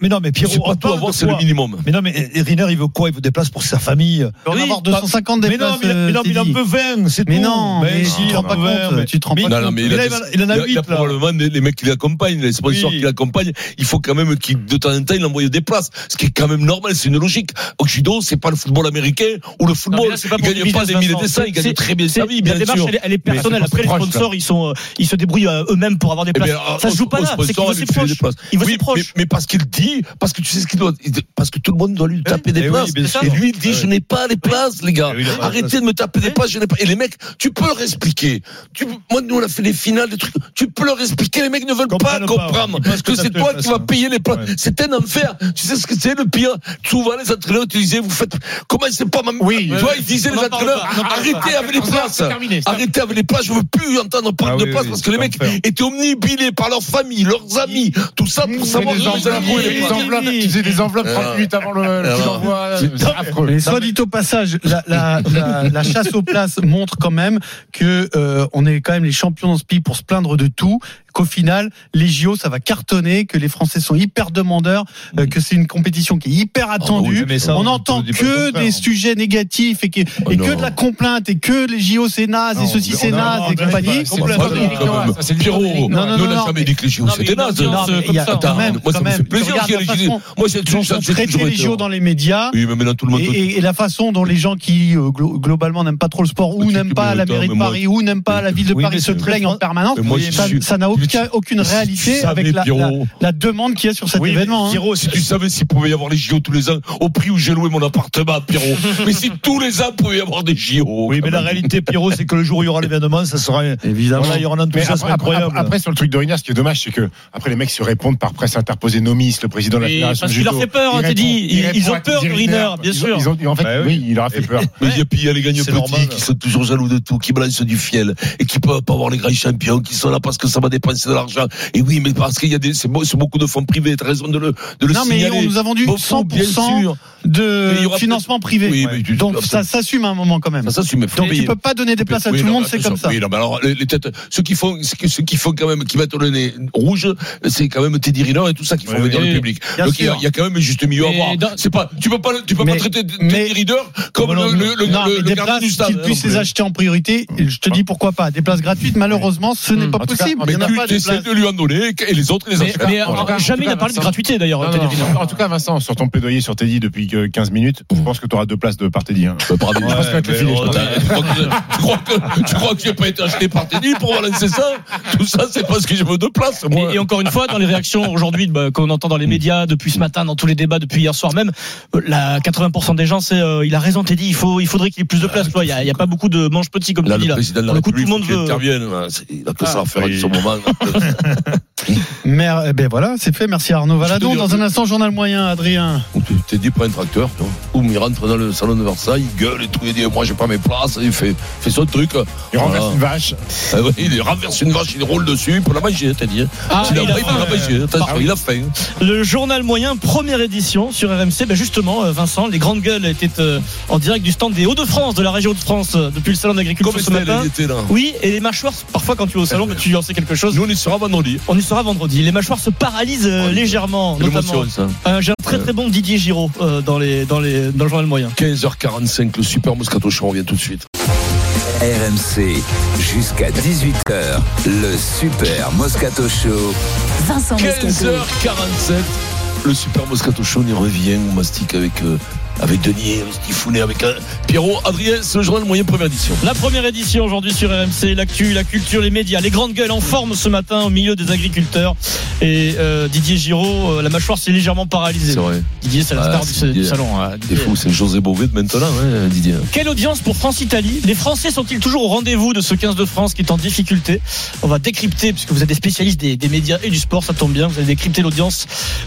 Speaker 6: Mais non, mais Pierrot,
Speaker 4: c'est le minimum.
Speaker 6: Mais non, mais eh, eh, Riner, il veut quoi? Il veut des places pour sa famille.
Speaker 8: On
Speaker 6: va
Speaker 8: avoir 250 des places.
Speaker 6: Mais euh, non, mais il en peut 20, c'est tout.
Speaker 8: Mais non,
Speaker 6: ben
Speaker 8: mais
Speaker 6: si, il en pas
Speaker 8: compte. Tu te rends pas
Speaker 4: compte. Il
Speaker 6: en a 8.
Speaker 4: Probablement, les mecs qui l'accompagnent, les sponsors qui l'accompagnent, il faut quand même qu'il, de temps en temps, il envoie des places. Ce qui est quand même normal, c'est une logique. Au judo, c'est pas le football américain où le football
Speaker 7: ne
Speaker 4: gagne pas des
Speaker 7: milliers
Speaker 4: de dessins, il gagne très bien sa vie, bien sûr.
Speaker 7: Elle est personnelle. Après, les sponsors, euh, ils se débrouillent euh, eux-mêmes pour avoir des
Speaker 4: eh
Speaker 7: places.
Speaker 4: Euh,
Speaker 7: ça se joue pas là, c'est qu'il veut ses proches. Il veut ses proches.
Speaker 4: Mais parce qu'il dit, parce que tu sais ce qu'il doit, parce que tout le monde doit lui hein taper des
Speaker 6: eh
Speaker 4: places. Et lui, il dit, ah je n'ai pas les places, les gars.
Speaker 6: Eh
Speaker 4: Arrêtez de me taper des places, je n'ai pas. Et les mecs, tu peux leur expliquer. Moi, nous, on a fait les finales, des trucs. Tu peux leur expliquer, les mecs ne veulent pas comprendre.
Speaker 6: Parce que
Speaker 4: c'est toi qui vas payer les places. C'est un enfer. Tu sais ce que c'est le pire? Souvent, les entraîneurs, tu disais, vous faites, comment c'est pas ma
Speaker 5: oui.
Speaker 4: Tu vois, il
Speaker 7: disait
Speaker 4: les entraîneurs, arrêtez avec les places. Arrêtez avec les places. Je veux plus entendre parler de places parce que les mecs étaient omnibilés par leur famille, leurs amis, tout ça pour savoir les
Speaker 5: enveloppes. Ils faisaient des enveloppes 30 minutes avant le. Euh,
Speaker 8: mais soit dit au passage, la chasse aux places montre quand même que euh, on est quand même les champions dans ce pays pour se plaindre de tout qu'au final, les JO, ça va cartonner, que les Français sont hyper demandeurs, euh, que c'est une compétition qui est hyper ah
Speaker 6: bah attendue. Oh, ça,
Speaker 8: on n'entend que des hein. sujets négatifs et, que, et
Speaker 4: oh,
Speaker 8: que de la complainte et que les JO c'est naze
Speaker 5: non,
Speaker 8: et
Speaker 5: ceci
Speaker 8: c'est naze et compagnie.
Speaker 5: C'est
Speaker 4: Pierrot,
Speaker 8: non, non,
Speaker 4: non, on n'a jamais dit que les JO c'était naze.
Speaker 8: Hein.
Speaker 4: Moi, ça me fait plaisir qu'il y ait les Moi,
Speaker 8: c'est
Speaker 4: toujours ça. traiter
Speaker 8: les JO dans les médias.
Speaker 4: Oui, mais maintenant tout le monde.
Speaker 8: Et la façon dont les gens qui, euh, globalement, n'aiment pas trop le sport bah,
Speaker 4: ou
Speaker 8: n'aiment pas la mairie de Paris ou n'aiment pas la ville de Paris se plaignent en permanence, ça n'a aucun
Speaker 4: n'y a aucune
Speaker 8: réalité avec la, demande qu'il y a sur cet événement. Hein.
Speaker 4: Si tu savais s'il pouvait y avoir les JO tous les ans, au prix où j'ai loué mon appartement, Pierrot. mais si tous les ans pouvait y avoir des JO.
Speaker 6: Oui, mais la ah, réalité, Pierrot, c'est que le jour où il y aura l'événement, ça sera.
Speaker 8: Évidemment.
Speaker 6: Il y aura un enthousiasme
Speaker 5: après,
Speaker 6: incroyable.
Speaker 5: Après, sur le truc de Rina, ce qui est dommage, c'est que après les mecs se répondent par presse interposée, nomis, le président de la Fédération.
Speaker 7: Parce leur fait peur,
Speaker 5: t'es
Speaker 7: hein,
Speaker 5: dit.
Speaker 7: Ils, ont peur de Riner, bien sûr.
Speaker 5: Ils ont, en fait,
Speaker 6: bah oui.
Speaker 5: il leur a fait peur.
Speaker 4: Mais puis il y a les gagnants petits qui sont toujours jaloux de tout, qui balancent du fiel et qui peuvent pas avoir les grands champions qui sont là parce que ça va dépendre dépenser de l'argent. Et oui, mais parce qu'il y a des, c'est beaucoup de fonds privés, t'as raison de le, de le
Speaker 8: non, mais on nous a vendu 100% de financement privé. Donc, ça s'assume à un moment quand même.
Speaker 4: Ça s'assume.
Speaker 8: Donc,
Speaker 4: payer.
Speaker 8: tu peux pas donner des places à tout le monde, c'est comme ça.
Speaker 4: Alors, les, ceux qui font, ceux qui font quand même, qui mettent le nez rouge, c'est quand même Teddy Riner et tout ça qu'il faut
Speaker 6: oui,
Speaker 4: venir
Speaker 7: oui, dans
Speaker 4: le public. Donc, il y, a quand même juste milieu
Speaker 7: mais
Speaker 4: à
Speaker 7: voir.
Speaker 4: C'est pas, tu peux pas, tu peux pas traiter Teddy Riner comme le, le, le, le gardien du stade.
Speaker 8: Qu'ils puissent les acheter en priorité, je te dis pourquoi pas. Des places gratuites, malheureusement, ce n'est pas possible essaie de
Speaker 4: lui en donner et les autres les achètent.
Speaker 7: Mais euh, jamais il n'a parlé de gratuité d'ailleurs.
Speaker 5: En tout cas, Vincent, sur ton plaidoyer sur Teddy depuis 15 minutes, je pense que tu auras deux places de par Teddy. Je
Speaker 4: tu crois que tu crois que j'ai pas été acheté par Teddy pour balancer ça Tout ça, c'est parce que je veux deux places.
Speaker 7: Et encore une fois, dans les réactions aujourd'hui bah, qu'on entend dans les mm. médias depuis ce matin, dans tous les débats depuis hier soir même, la 80% des gens, c'est euh, il a raison Teddy. Il faut, il faudrait qu'il ait plus de ah, places. Il n'y a pas beaucoup de manches petits comme tu dis là. Le coup, tout le monde veut.
Speaker 4: Il a que ah, ça à faire à ce moment.
Speaker 8: Mère, eh ben voilà, c'est fait. Merci Arnaud Valadon. Dans un instant, journal moyen, Adrien.
Speaker 4: T'es dit pas un tracteur, toi. Il rentre dans le salon de Versailles, il gueule et tout, il dit moi j'ai pas mes places, il fait, fait son truc.
Speaker 5: Il renverse une vache.
Speaker 4: Ah il renverse une vache, il roule dessus pour la manger, hein, t'as dit.
Speaker 7: Hein.
Speaker 4: Ah, il,
Speaker 7: il, a,
Speaker 4: a, pas, il, a
Speaker 7: pas,
Speaker 4: hein, ah, il a.
Speaker 7: Le journal moyen, première édition sur RMC. Ben justement, euh, Vincent, les grandes gueules étaient euh, en direct du stand des Hauts-de-France, de la région de France, euh, depuis le salon d'agriculture ce matin. Oui, et les mâchoires, parfois quand tu vas au salon, eh ben, tu en sais quelque chose
Speaker 4: on y sera vendredi.
Speaker 7: On y sera vendredi. Les mâchoires se paralysent euh,
Speaker 4: oh,
Speaker 7: légèrement. Euh, j'ai un très euh. très bon Didier Giraud dans, les, dans, les, dans le journal moyen.
Speaker 4: 15h45, le super Moscato Show, on revient tout de suite.
Speaker 3: RMC jusqu'à 18h, le super Moscato Show.
Speaker 2: Vincent
Speaker 4: 15h47, le super Moscato Show, on y revient, on mastique avec avec Denis, avec Stifounet, avec euh, Pierrot, Adrien, c'est le journal moyen première édition.
Speaker 7: La première édition aujourd'hui sur RMC, l'actu, la culture, les médias, les grandes gueules en forme ce matin au milieu des agriculteurs. Et euh, Didier Giraud, euh, la mâchoire s'est légèrement paralysée.
Speaker 4: C'est vrai.
Speaker 7: Didier, c'est la
Speaker 4: Ah,
Speaker 7: star
Speaker 4: c'est
Speaker 7: du, salon. hein,
Speaker 4: C'est fou, c'est José Bové de maintenant, hein, Didier.
Speaker 7: Quelle audience pour France-Italie Les Français sont-ils toujours au rendez-vous de ce 15 de France qui est en difficulté? On va décrypter, puisque vous êtes des spécialistes des, des médias et du sport, ça tombe bien, vous allez décrypter l'audience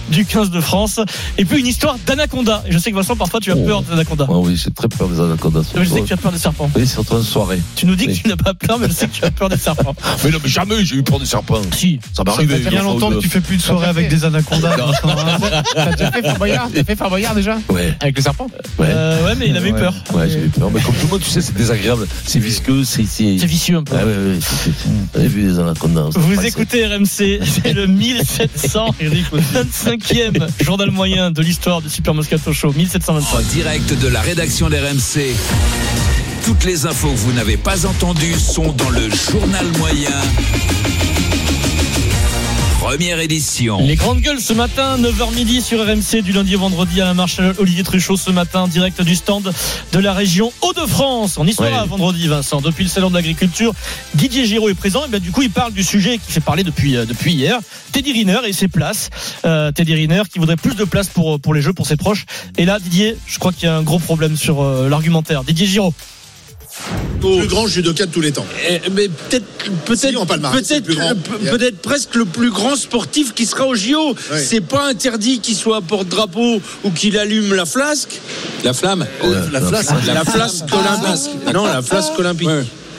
Speaker 7: du 15 de France. Et puis une histoire d'anaconda. Et je sais que Vincent, parfois tu as peur d'anaconda.
Speaker 4: Ah oui, j'ai très peur des anacondas.
Speaker 7: Je sais que tu as peur des serpents.
Speaker 4: Oui, surtout en soirée.
Speaker 7: Tu nous dis
Speaker 4: Oui.
Speaker 7: que tu n'as pas peur, mais je sais que tu as peur des serpents.
Speaker 4: Mais non, mais jamais j'ai eu peur des serpents.
Speaker 7: Si.
Speaker 4: Ça m'est
Speaker 8: Ça
Speaker 4: arrivé.
Speaker 8: fait bien longtemps que tu fais plus de soirée avec des anacondas.
Speaker 13: T'as déjà fait Fort Boyard T'as fait Fort Boyard déjà
Speaker 4: Ouais.
Speaker 13: Avec le serpent
Speaker 4: Ouais.
Speaker 7: Euh, ouais, mais il avait eu peur.
Speaker 4: Ouais, j'ai eu peur. Mais comme tout le monde, tu sais, c'est désagréable. C'est visqueux, c'est. C'est
Speaker 7: C'est vicieux un peu.
Speaker 4: Ouais, ouais, c'est- c'est- vu des anacondas. c'est
Speaker 7: Vous écoutez RMC, c'est le 1725e journal moyen de l'histoire du Super Moscato Show. 1725.
Speaker 3: En direct de la rédaction d'RMC. Toutes les infos que vous n'avez pas entendues sont dans le journal moyen. Première édition.
Speaker 7: Les grandes gueules ce matin, 9h midi sur RMC, du lundi au vendredi à la marche Olivier Truchot ce matin, direct du stand de la région Hauts-de-France. On y sera
Speaker 4: Ouais.
Speaker 7: vendredi, Vincent. Depuis le salon de l'agriculture, Didier Giraud est présent. Et bien, du coup, il parle du sujet qui fait parler depuis, euh, depuis hier. Teddy Riner et ses places. Euh, Teddy Riner qui voudrait plus de place pour, pour les jeux, pour ses proches. Et là, Didier, je crois qu'il y a un gros problème sur euh, l'argumentaire. Didier Giraud.
Speaker 18: Le plus grand judoka de tous les temps.
Speaker 19: Eh, mais peut-être, peut-être,
Speaker 18: le
Speaker 19: peut-être, euh, peut-être presque le plus grand sportif qui sera au JO. C'est pas interdit qu'il soit à porte-drapeau ou qu'il allume la flasque. La flamme.
Speaker 18: La flasque.
Speaker 19: La flasque olympique. Non, la flasque olympique.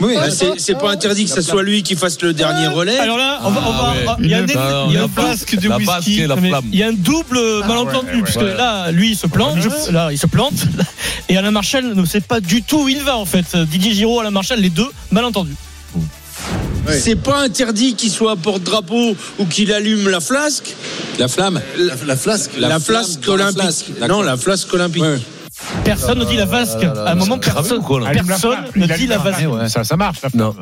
Speaker 18: Oui.
Speaker 19: Bah, c'est, c'est pas interdit que ce soit lui qui fasse le dernier relais.
Speaker 7: Alors là, on va, on va-
Speaker 4: Ah ouais.
Speaker 7: il y a
Speaker 4: Une-
Speaker 7: il y a un
Speaker 4: la de La whisky. la
Speaker 7: il y a un double malentendu, puisque là, lui, il se plante, là, il se plante, et Alain Marchal ne sait pas du tout où il va, en fait. Didier Giraud, Alain Marchal, les deux, malentendus.
Speaker 19: C'est pas interdit qu'il soit porte-drapeau ou qu'il allume la flasque. La flamme.
Speaker 18: La, la flasque.
Speaker 19: La, flasque olympique. non, la flasque olympique.
Speaker 7: Personne ne dit la vasque. À un moment, personne, personne ne dit la vasque.
Speaker 13: Ça, ça marche.
Speaker 4: Non,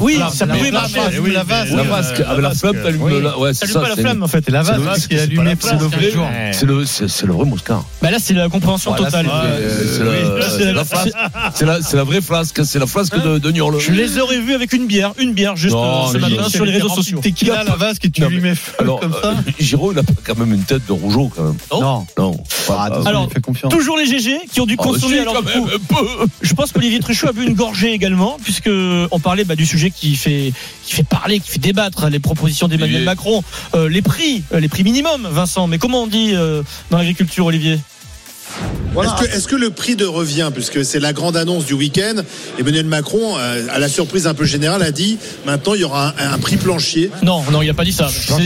Speaker 7: Oui, ça pouvait marcher.
Speaker 4: la vasque. La vasque, avec la flamme, t'allumes
Speaker 7: Oui.
Speaker 4: le. Ouais, c'est
Speaker 7: T'allumes
Speaker 4: ça.
Speaker 7: pas la flamme, en fait.
Speaker 8: C'est la vasque
Speaker 4: c'est
Speaker 8: le.
Speaker 4: C'est le, c'est c'est le vrai Moscar.
Speaker 7: Bah là, c'est la compréhension totale.
Speaker 4: C'est la- vraie flasque. C'est la flasque de, Niorle.
Speaker 7: Je les aurais vus avec une bière, une bière juste
Speaker 4: Non,
Speaker 7: euh, ce matin sur les réseaux sociaux.
Speaker 8: Tequila, la vasque et tu lui mets comme ça.
Speaker 4: euh, Giraud, il a quand même une tête de rougeau, quand même.
Speaker 8: Non?
Speaker 4: Non.
Speaker 8: Ah,
Speaker 7: Alors. Toujours les GG qui ont dû
Speaker 4: Oh,
Speaker 7: consommer.
Speaker 4: si,
Speaker 7: alors, du coup, je pense qu'Olivier Truchot a bu une gorgée également, puisque on parlait bah, du sujet qui fait qui fait parler, qui fait débattre hein, les propositions d'Emmanuel. Macron, euh, les prix, euh, les prix minimum, Vincent. Mais comment on dit euh, dans l'agriculture, Olivier?
Speaker 18: Est-ce que, le prix de revient, puisque c'est la grande annonce du week-end, Emmanuel Macron, euh, à la surprise un peu générale, a dit maintenant il y aura un, un prix plancher.
Speaker 7: Non, non, il a pas dit ça.
Speaker 13: Non.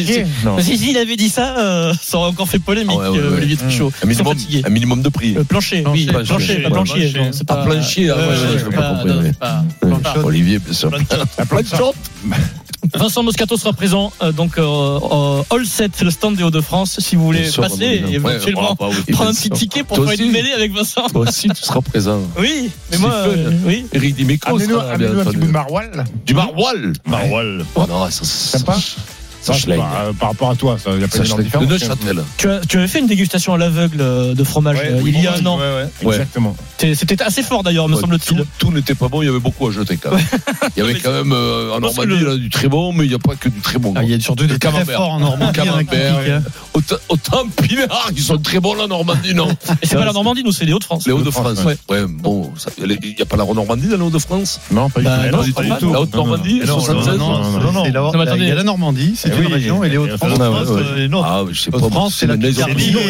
Speaker 7: Si, si, il avait dit ça, euh, ça aurait encore fait polémique,
Speaker 4: Ah ouais, ouais,
Speaker 7: euh,
Speaker 4: ouais.
Speaker 7: Olivier Truchot.
Speaker 4: Un minimum,
Speaker 7: fatigués.
Speaker 4: un minimum de prix.
Speaker 7: Euh, plancher, oui,
Speaker 4: Plancher,
Speaker 7: plancher, pas
Speaker 4: plancher,
Speaker 7: plancher. non, c'est
Speaker 4: Ah,
Speaker 7: pas
Speaker 4: plancher, ah, ouais,
Speaker 7: ouais,
Speaker 4: je
Speaker 7: c'est
Speaker 4: pas
Speaker 7: pas-
Speaker 4: Ouais, Olivier, bien sûr.
Speaker 13: La planche.
Speaker 7: Vincent Moscato sera présent euh, donc euh, au All 7, le stand des Hauts-de-France, si vous voulez
Speaker 4: sûr,
Speaker 7: passer et
Speaker 4: Ouais,
Speaker 7: éventuellement
Speaker 4: oui,
Speaker 7: prendre un petit ticket pour
Speaker 4: Toi
Speaker 7: faire
Speaker 4: aussi.
Speaker 7: une mêlée avec Vincent.
Speaker 4: Toi aussi, tu seras présent.
Speaker 7: Oui, mais moi, euh, oui.
Speaker 4: Eric Dimeco
Speaker 13: Amenez-nous un petit
Speaker 4: entendu.
Speaker 13: bout de maroilles.
Speaker 4: Du maroilles.
Speaker 5: Maroilles.
Speaker 4: Oh non, ça, ça,
Speaker 13: Sympa.
Speaker 4: Ça,
Speaker 5: Ça,
Speaker 4: schlingue.
Speaker 5: par, euh, rapport à toi, ça, il n'y a pas différence.
Speaker 4: De Neuchâtel.
Speaker 7: Tu, as- tu avais fait une dégustation à l'aveugle euh, de fromage
Speaker 5: Ouais,
Speaker 7: euh,
Speaker 5: oui,
Speaker 7: il y a un an.
Speaker 5: ouais, ouais,
Speaker 4: Ouais.
Speaker 5: Exactement.
Speaker 7: C'était assez fort d'ailleurs, me semble-t-il.
Speaker 4: Tout, tout n'était pas bon, il y avait beaucoup à jeter quand même. Il y avait quand même euh, en Normandie
Speaker 7: le-
Speaker 4: là, du très bon, mais il n'y a pas que du très bon.
Speaker 8: Ah, il y a surtout des très forts en Normandie. Hein,
Speaker 4: camembert.
Speaker 8: hein.
Speaker 4: Autant, autant Pinard, ils sont très bons la Normandie, non
Speaker 7: Et c'est pas la Normandie, nous, c'est les Hauts-de-France.
Speaker 4: Les Hauts-de-France.
Speaker 7: Ouais.
Speaker 4: Ouais, bon, il n'y a pas la Normandie dans les Hauts-de-France
Speaker 5: Non, pas du
Speaker 7: Bah,
Speaker 5: tout.
Speaker 4: La Haute-Normandie,
Speaker 5: Non, non,
Speaker 4: 76
Speaker 5: non, non, non,
Speaker 8: il y a la Normandie, c'est Une
Speaker 5: oui,
Speaker 8: région, et les Hauts-de-France,
Speaker 4: Ah, ouais, ouais.
Speaker 8: euh, non.
Speaker 4: Ah, je sais pas.
Speaker 8: Haute-France, c'est la
Speaker 13: Sinon,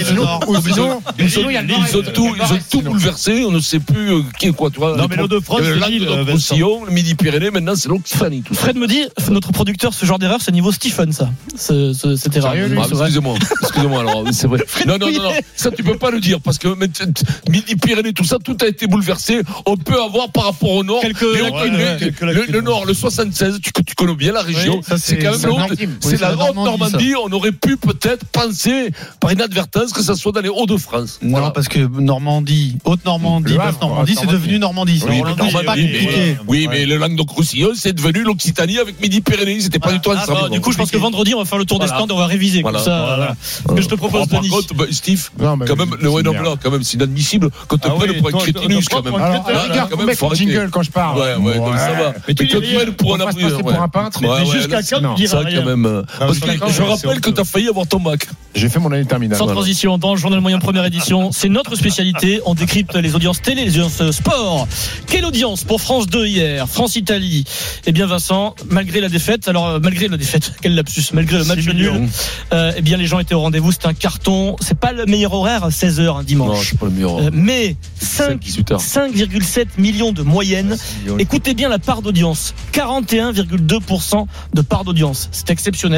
Speaker 4: ils ont- tout, ils ont bouleversé. On ne sait plus euh, qui est quoi. Tu vois,
Speaker 8: Non, mais
Speaker 4: il y avait le
Speaker 8: euh.
Speaker 4: Roussillon, le Midi-Pyrénées. Maintenant, c'est l'Occitanie.
Speaker 7: Fred me dit, notre producteur, ce genre d'erreur, c'est niveau Stephen, ça.
Speaker 13: Lui
Speaker 4: Ah,
Speaker 7: C'est vrai.
Speaker 4: excusez-moi, excusez-moi alors, c'est vrai. Non, non, non, ça tu peux pas le dire parce que Midi-Pyrénées, tout ça, tout a été bouleversé. On peut avoir par rapport au Nord,
Speaker 7: Quelques
Speaker 4: le, Nord, le 76, tu, tu connais bien la région.
Speaker 8: Oui, ça,
Speaker 4: c'est
Speaker 8: c'est-
Speaker 4: quand même
Speaker 8: c'est
Speaker 13: Normandie.
Speaker 4: la haute
Speaker 8: Normandie,
Speaker 4: Normandie. On aurait pu peut-être penser par inadvertance que ça soit dans les Hauts-de-France.
Speaker 8: Non, parce que Normandie, Haute-Normandie,
Speaker 5: Le Havre,
Speaker 8: Basse-Normandie, c'est devenu Normandie.
Speaker 4: Oui,
Speaker 8: Normandie,
Speaker 4: mais
Speaker 8: j'ai pas
Speaker 4: Normandie,
Speaker 8: compliqué.
Speaker 4: mais- oui, mais le Languedoc-Roussillon, c'est devenu l'Occitanie avec Midi-Pyrénées. C'était pas du tout
Speaker 7: Ah,
Speaker 4: ensemble.
Speaker 7: du coup, je pense que vendredi, on va faire le tour des stands et on va réviser.
Speaker 4: Voilà.
Speaker 7: Comme ça. Ce que je te propose,
Speaker 4: Oh, par
Speaker 7: Denis.
Speaker 4: contre, bah, Steve, quand même, le
Speaker 5: merde.
Speaker 4: non, quand même, c'est inadmissible quand tu
Speaker 6: Ah oui,
Speaker 4: pour un crétinus, quand même.
Speaker 5: rigueur,
Speaker 4: quand même,
Speaker 5: jingle quand je parle.
Speaker 4: Ouais, ouais, donc ça va.
Speaker 6: Mais tu
Speaker 4: tu mets pour un
Speaker 5: peintre.
Speaker 4: Ouais,
Speaker 6: Mais
Speaker 4: ouais,
Speaker 6: jusqu'à quand tu diras
Speaker 4: quand même. Euh, Parce que je
Speaker 5: c'est
Speaker 4: rappelle que tu as failli avoir ton bac.
Speaker 5: J'ai fait mon année terminale.
Speaker 7: Sans
Speaker 5: voilà.
Speaker 7: transition, dans le journal moyen première édition, c'est notre spécialité. On décrypte les audiences télé, les audiences sport. Quelle audience pour France 2 hier, France-Italie Eh bien, Vincent, malgré la défaite, alors euh, malgré la défaite, quel lapsus, malgré le match nul, euh, eh bien, les gens étaient au rendez-vous. C'est un carton. C'est pas le meilleur horaire, 16 h un
Speaker 4: Non,
Speaker 7: dimanche.
Speaker 4: c'est pas le meilleur.
Speaker 7: Euh, mais 5
Speaker 4: 18 heures.
Speaker 7: 5,7 millions de moyenne. Écoutez bien la part d'audience. 41,2% de part d'audience. C'est exceptionnel.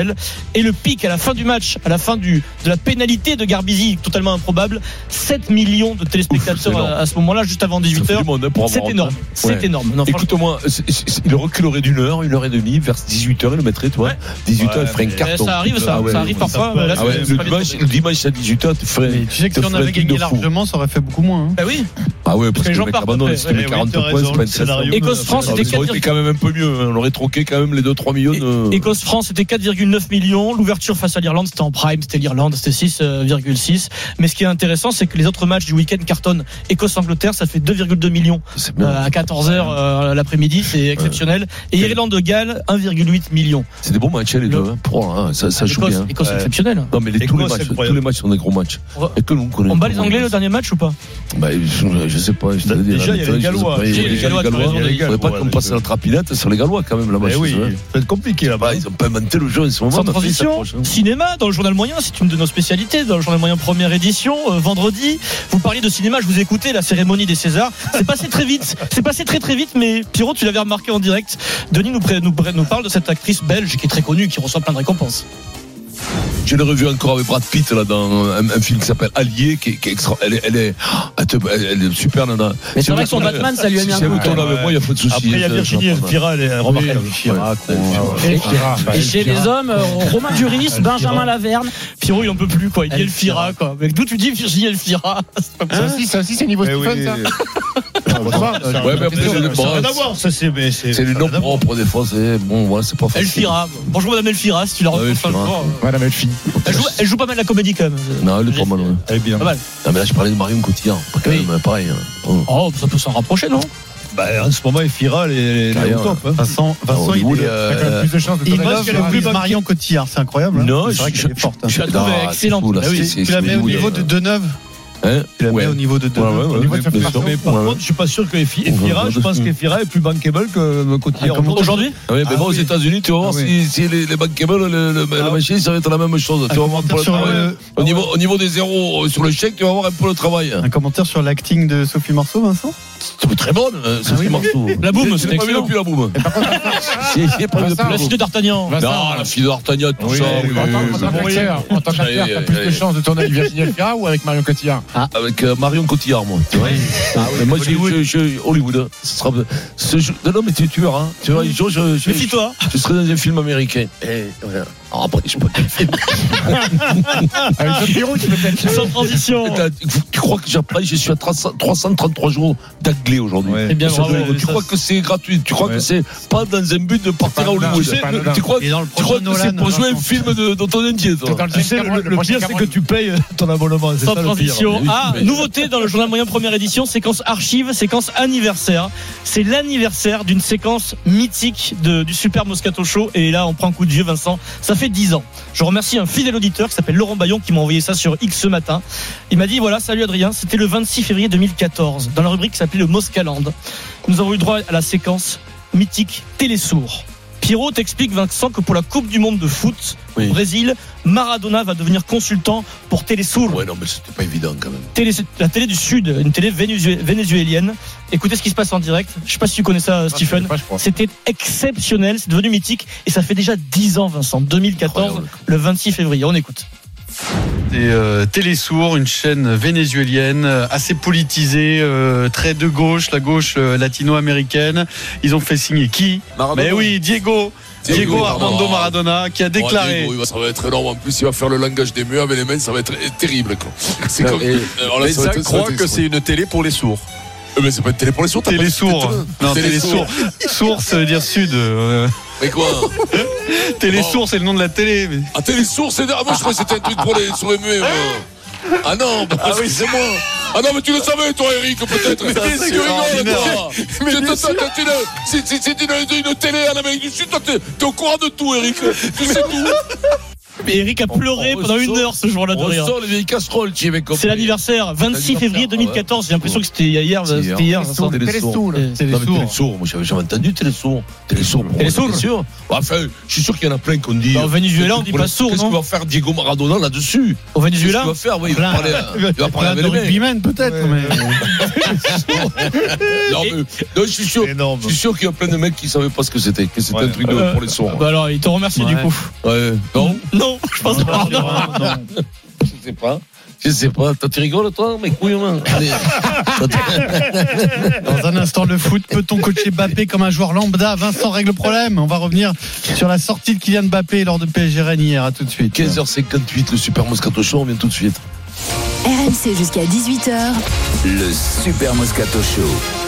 Speaker 7: Et le pic à la fin du match, à la fin du, de la pénalité de Garbizi, totalement improbable, 7 millions de
Speaker 4: c'est
Speaker 7: téléspectateurs
Speaker 4: énorme.
Speaker 7: à, à ce moment-là, juste avant
Speaker 4: Ça fait
Speaker 7: 18h.
Speaker 4: du monde, hein, pour avoir
Speaker 7: C'est énorme. C'est
Speaker 4: Ouais.
Speaker 7: énorme. Non, franchement,
Speaker 4: Écoute-moi, c'est- c'est- il reculerait d'une heure, une heure et demie, vers 18h, il le mettrait, toi. 18h, il ferait un carton.
Speaker 7: ça arrive, ça,
Speaker 4: Ah ouais.
Speaker 7: ça arrive parfois. mais là,
Speaker 4: Ah ouais,
Speaker 7: c'est- c'est
Speaker 4: le,
Speaker 7: pas
Speaker 4: dimanche, le dimanche à 18h, tu ferais.
Speaker 8: Mais tu sais que si on avait gagné largement, ça aurait fait beaucoup moins. hein.
Speaker 7: Bah oui.
Speaker 4: Ah ouais,
Speaker 7: que
Speaker 4: parce
Speaker 7: les
Speaker 4: que
Speaker 7: gens
Speaker 4: le mec
Speaker 7: partent
Speaker 4: abandonne,
Speaker 7: après.
Speaker 4: si tu mets
Speaker 7: Ouais,
Speaker 4: 40
Speaker 6: t'as
Speaker 4: points, c'est pas
Speaker 6: le scénario.
Speaker 4: intéressant.
Speaker 7: Écosse-France, c'était
Speaker 4: aurait
Speaker 7: 4,
Speaker 4: quand même un peu mieux. hein. On aurait troqué quand même les 2-3 millions de.
Speaker 7: Écosse-France, c'était 4,9 millions. L'ouverture face à l'Irlande, c'était en prime, c'était l'Irlande, c'était 6,6. Mais ce qui est intéressant, c'est que les autres matchs du week-end cartonnent. Écosse-Angleterre, ça fait 2,2 millions
Speaker 4: C'est bien.
Speaker 7: euh, à 14h l'après-midi, c'est exceptionnel. Et Irlande-Galles, 1,8 millions.
Speaker 4: C'est des bons matchs, hein, les
Speaker 7: Le-
Speaker 4: deux. hein. Pour, hein, ça, ça joue bien.
Speaker 7: Écosse
Speaker 6: Ouais.
Speaker 7: exceptionnel.
Speaker 4: Non, mais les, tous, les matchs,
Speaker 6: c'est
Speaker 4: tous les matchs sont des gros matchs. Et que nous.
Speaker 7: On bat les Anglais le dernier match ou pas
Speaker 4: Bah, je, je sais pas. Je te
Speaker 6: Déjà, il y a les Gallois.
Speaker 7: Il y a les
Speaker 4: les
Speaker 7: Gallois,
Speaker 4: Il faudrait pas qu'on passe la trapinette sur les Gallois, quand même, là-bas.
Speaker 6: Eh oui,
Speaker 4: eux, hein.
Speaker 6: ça va être compliqué là-bas.
Speaker 4: Bah, ils ont pas inventé le jeu,
Speaker 7: Sans transition, cinéma dans le journal moyen, c'est une de nos spécialités dans le journal moyen première édition. euh, vendredi, vous parliez de cinéma, je vous ai écouté la cérémonie des Césars. C'est passé très vite, c'est passé très très vite, mais Pierrot, tu l'avais remarqué en direct. Denis nous, nous parle de cette actrice belge qui est très connue, qui reçoit plein de récompenses.
Speaker 4: Je l'ai revu encore avec Brad Pitt là dans un, un film qui s'appelle Allié, qui, est- qui est extra. Elle est, elle est, elle te- elle est super nana.
Speaker 15: Mais
Speaker 4: Si
Speaker 15: c'est vrai que son Batman, ça lui a mis un
Speaker 4: Si
Speaker 15: coup.
Speaker 4: vous tournez avec moi, il n'y a pas de souci.
Speaker 6: Après, il y a
Speaker 4: Ça,
Speaker 6: Virginie. Elfira, elle est remarquable.
Speaker 8: Et, chez les hommes, euh, Romain Duris, Benjamin Laverne.
Speaker 7: Pierrot, il en peut plus, quoi. Il dit
Speaker 8: Elfira.
Speaker 7: Elfira, quoi. Mais d'où tu dis Virginie Elfira
Speaker 5: Ça aussi, ça aussi, c'est niveau
Speaker 6: Eh.
Speaker 5: Stephen, ça.
Speaker 4: C'est le- les
Speaker 6: voir.
Speaker 4: propres, des fois, c'est bon, voilà, c'est pas facile.
Speaker 7: Elfira. Bonjour Madame Elfira, si tu la
Speaker 4: Ouais,
Speaker 7: rencontres
Speaker 4: Elfira.
Speaker 5: Madame Elfie.
Speaker 7: Elle joue, pas mal la comédie quand même.
Speaker 4: Non, elle est pas mal.
Speaker 6: Elle est bien.
Speaker 7: Pas mal.
Speaker 4: Non, mais là, je parlais de Marion Cotillard. Pas quand même, pareil. hein. Oh.
Speaker 7: Ça peut s'en rapprocher, non?
Speaker 6: Bah, en ce moment, Elfira, elle est elle est
Speaker 4: Carrière.
Speaker 6: au top. hein.
Speaker 8: Vincent, Vincent il est.
Speaker 4: euh,
Speaker 5: T'as quand même plus de chances de
Speaker 8: Il pense qu'elle est plus Marion Cotillard, c'est incroyable. hein.
Speaker 4: Non,
Speaker 8: c'est vrai
Speaker 4: je-
Speaker 8: qu'elle est forte. hein.
Speaker 7: Je la trouve
Speaker 4: Ah,
Speaker 7: excellente.
Speaker 4: fou, là,
Speaker 7: oui.
Speaker 8: Tu la mets au niveau
Speaker 4: là.
Speaker 8: de Deneuve.
Speaker 4: Hein
Speaker 8: Tu la mets
Speaker 4: Ouais.
Speaker 8: au niveau de
Speaker 4: Ouais,
Speaker 8: Deneuve.
Speaker 4: ouais,
Speaker 5: Au
Speaker 4: ouais,
Speaker 5: niveau de.
Speaker 6: Mais par
Speaker 4: Ouais,
Speaker 6: contre, je suis pas sûr que
Speaker 4: Ouais,
Speaker 6: je pense
Speaker 4: ouais.
Speaker 6: qu'Elfira est plus bankable que euh, Cotillard.
Speaker 8: Ah,
Speaker 7: Aujourd'hui
Speaker 4: Ouais, mais
Speaker 8: Ah
Speaker 4: bon, aux
Speaker 8: oui.
Speaker 4: États-Unis, tu vas voir
Speaker 8: Ah oui.
Speaker 4: si, si les, les bankable, le, le, le- la
Speaker 6: Ah.
Speaker 4: machine, ça va être la même chose. Tu vas voir un peu le travail.
Speaker 8: le-
Speaker 4: Au, niveau, au niveau des zéros euh, sur le chèque, tu vas voir un peu le travail.
Speaker 8: Un commentaire sur l'acting de Sophie Marceau, Vincent
Speaker 4: C'est très bonne, euh,
Speaker 8: Ah
Speaker 4: Sophie Marceau.
Speaker 7: La boum, c'est
Speaker 4: j'ai pas vu
Speaker 7: excellent.
Speaker 4: depuis la boum.
Speaker 7: La fille de D'Artagnan.
Speaker 4: Non, la fille d'Artagnan, tout
Speaker 5: Oui,
Speaker 4: ça.
Speaker 5: en
Speaker 4: oui,
Speaker 5: tant- en tant
Speaker 4: oui,
Speaker 5: qu'acteur, t'as plus de chances de tourner avec Virginie Elfira ou avec Marion Cotillard
Speaker 4: Avec euh, Marion Cotillard, moi. Tu vois Ah mais moi, je- je- je- Hollywood. hein. Ce sera, ce non, mais tu, tu verras. hein. Tu vois, jour, je, je,
Speaker 7: Méfie-toi.
Speaker 4: je serai dans un film américain. Et, voilà. Alors après, je sais pas quel film.
Speaker 5: Avec John Pirou, tu peux peut-être.
Speaker 7: Sans transition.
Speaker 4: Tu crois que j'appareille, je suis à 300 333 jours d'anglais aujourd'hui.
Speaker 6: Ouais.
Speaker 7: Eh bien,
Speaker 4: Sur
Speaker 7: bravo.
Speaker 4: Hollywood. Tu crois que c'est gratuit? Tu crois
Speaker 6: Ouais.
Speaker 4: que c'est pas dans un but de partir à
Speaker 5: pas
Speaker 4: Hollywood
Speaker 5: pas.
Speaker 4: Tu crois,
Speaker 8: le
Speaker 4: tu crois que c'est pour jouer un film de, ton
Speaker 5: le
Speaker 6: Tu sais, le, le pire, c'est que tu payes ton abonnement.
Speaker 7: Sans
Speaker 6: ça le
Speaker 7: transition. Ah, nouveauté dans le journal moyen première édition, séquence archive, séquence anniversaire. C'est l'anniversaire d'une séquence mythique de- du Super Moscato Show. Et là, on prend un coup de vieux, Vincent. Ça fait 10 ans. Je remercie un fidèle auditeur qui s'appelle Laurent Bayon qui m'a envoyé ça sur X ce matin. Il m'a dit voilà, salut Adrien, c'était le 26 février 2014, dans la rubrique qui s'appelait le Moscaland. Nous avons eu droit à la séquence mythique Télésourd. Pierrot t'explique, Vincent, que pour la Coupe du Monde de foot
Speaker 4: Oui.
Speaker 7: au Brésil, Maradona va devenir consultant pour Télésourd.
Speaker 4: Ouais, non, mais c'était pas évident quand même.
Speaker 7: Télé- la télé du Sud, une télé vénézué- vénézuélienne. Écoutez ce qui se passe en direct. Je sais pas si tu connais ça, Stephen.
Speaker 5: je crois.
Speaker 7: C'était exceptionnel, c'est devenu mythique et ça fait déjà 10 ans, Vincent. 2014,
Speaker 4: Incroyable.
Speaker 7: le 26 février. On écoute.
Speaker 20: C'est euh, Télésour, une chaîne vénézuélienne euh, assez politisée, euh, très de gauche, la gauche euh, latino-américaine. Ils ont fait signer qui? Mais oui, Diego. Diego,
Speaker 4: Diego
Speaker 20: Armando Maradona qui a déclaré.
Speaker 4: Oh, Diego, ça va être énorme. En plus, il va faire le langage des murs avec les mains. Ça va être terrible. quoi. C'est comme. Alors là,
Speaker 11: Les
Speaker 4: ça être-
Speaker 11: croient que c'est une télé pour les sourds.
Speaker 4: Mais c'est pas une télé pour les sourds. que c'était-
Speaker 20: Non, ça veut dire sud.
Speaker 4: Mais quoi
Speaker 20: Télésource, c'est le nom de la télé. Mais...
Speaker 4: Ah, Télésource, c'est. Ah, moi, je croyais que c'était un truc pour les sur les muets, moi. Ah non, bah,
Speaker 20: Ah oui.
Speaker 4: excusez-moi. Ah non, mais tu le savais, toi, Eric, peut-être.
Speaker 20: Mais
Speaker 4: tu
Speaker 20: c'est
Speaker 4: rigoles,
Speaker 20: extraordinaire.
Speaker 4: toi.
Speaker 20: Mais
Speaker 4: C'est- c'est- c'est- c'est une- c'est- C'est c'est une, une télé en Amérique du Sud, toi, t'es t'es au courant de tout, Eric. Tu sais tout.
Speaker 7: Mais Eric a pleuré
Speaker 4: On
Speaker 7: pendant une heure ce jour-là de
Speaker 4: On
Speaker 7: rire.
Speaker 4: les vieilles casseroles.
Speaker 7: C'est l'anniversaire, 26 février 2014. J'ai l'impression que c'était hier.
Speaker 4: C'est
Speaker 7: C'était hier. Vincent.
Speaker 4: Télésourd. Non, mais Télésourd, moi j'avais jamais entendu Télésourd. Télésourd, pourquoi
Speaker 7: Télésourd
Speaker 4: Bien sûr. Enfin, je suis sûr qu'il y en a plein qu'on dit.
Speaker 7: Bah, au Venezuela, on dit pas sourd,
Speaker 4: Qu'est-ce
Speaker 7: non
Speaker 4: qu'il va faire Diego Maradona là-dessus
Speaker 7: Au Venezuela
Speaker 4: Qu'est-ce qu'il va faire Oui, il va parler, il va parler avec les
Speaker 8: peut-être. mais-
Speaker 4: Non, mais, non, je suis sûr, je suis sûr qu'il y a plein de mecs qui savaient pas ce que c'était, que c'était un truc de, pour les sourds.
Speaker 7: Bah alors, il te remercie du coup.
Speaker 4: Ouais, non,
Speaker 7: Non, je pense pas.
Speaker 4: je sais pas. Je sais pas. Toi, tu rigoles, toi, mes couilles, Allez.
Speaker 8: Dans un instant, le foot, peut-on coacher Mbappé comme un joueur lambda? Vincent règle le problème. On va revenir sur la sortie de Kylian Mbappé lors de PSG Rennes hier. À tout de suite.
Speaker 4: 15h58, le Super Moscato Show, on vient tout de suite.
Speaker 2: RMC jusqu'à 18h.
Speaker 3: Le Super Moscato Show.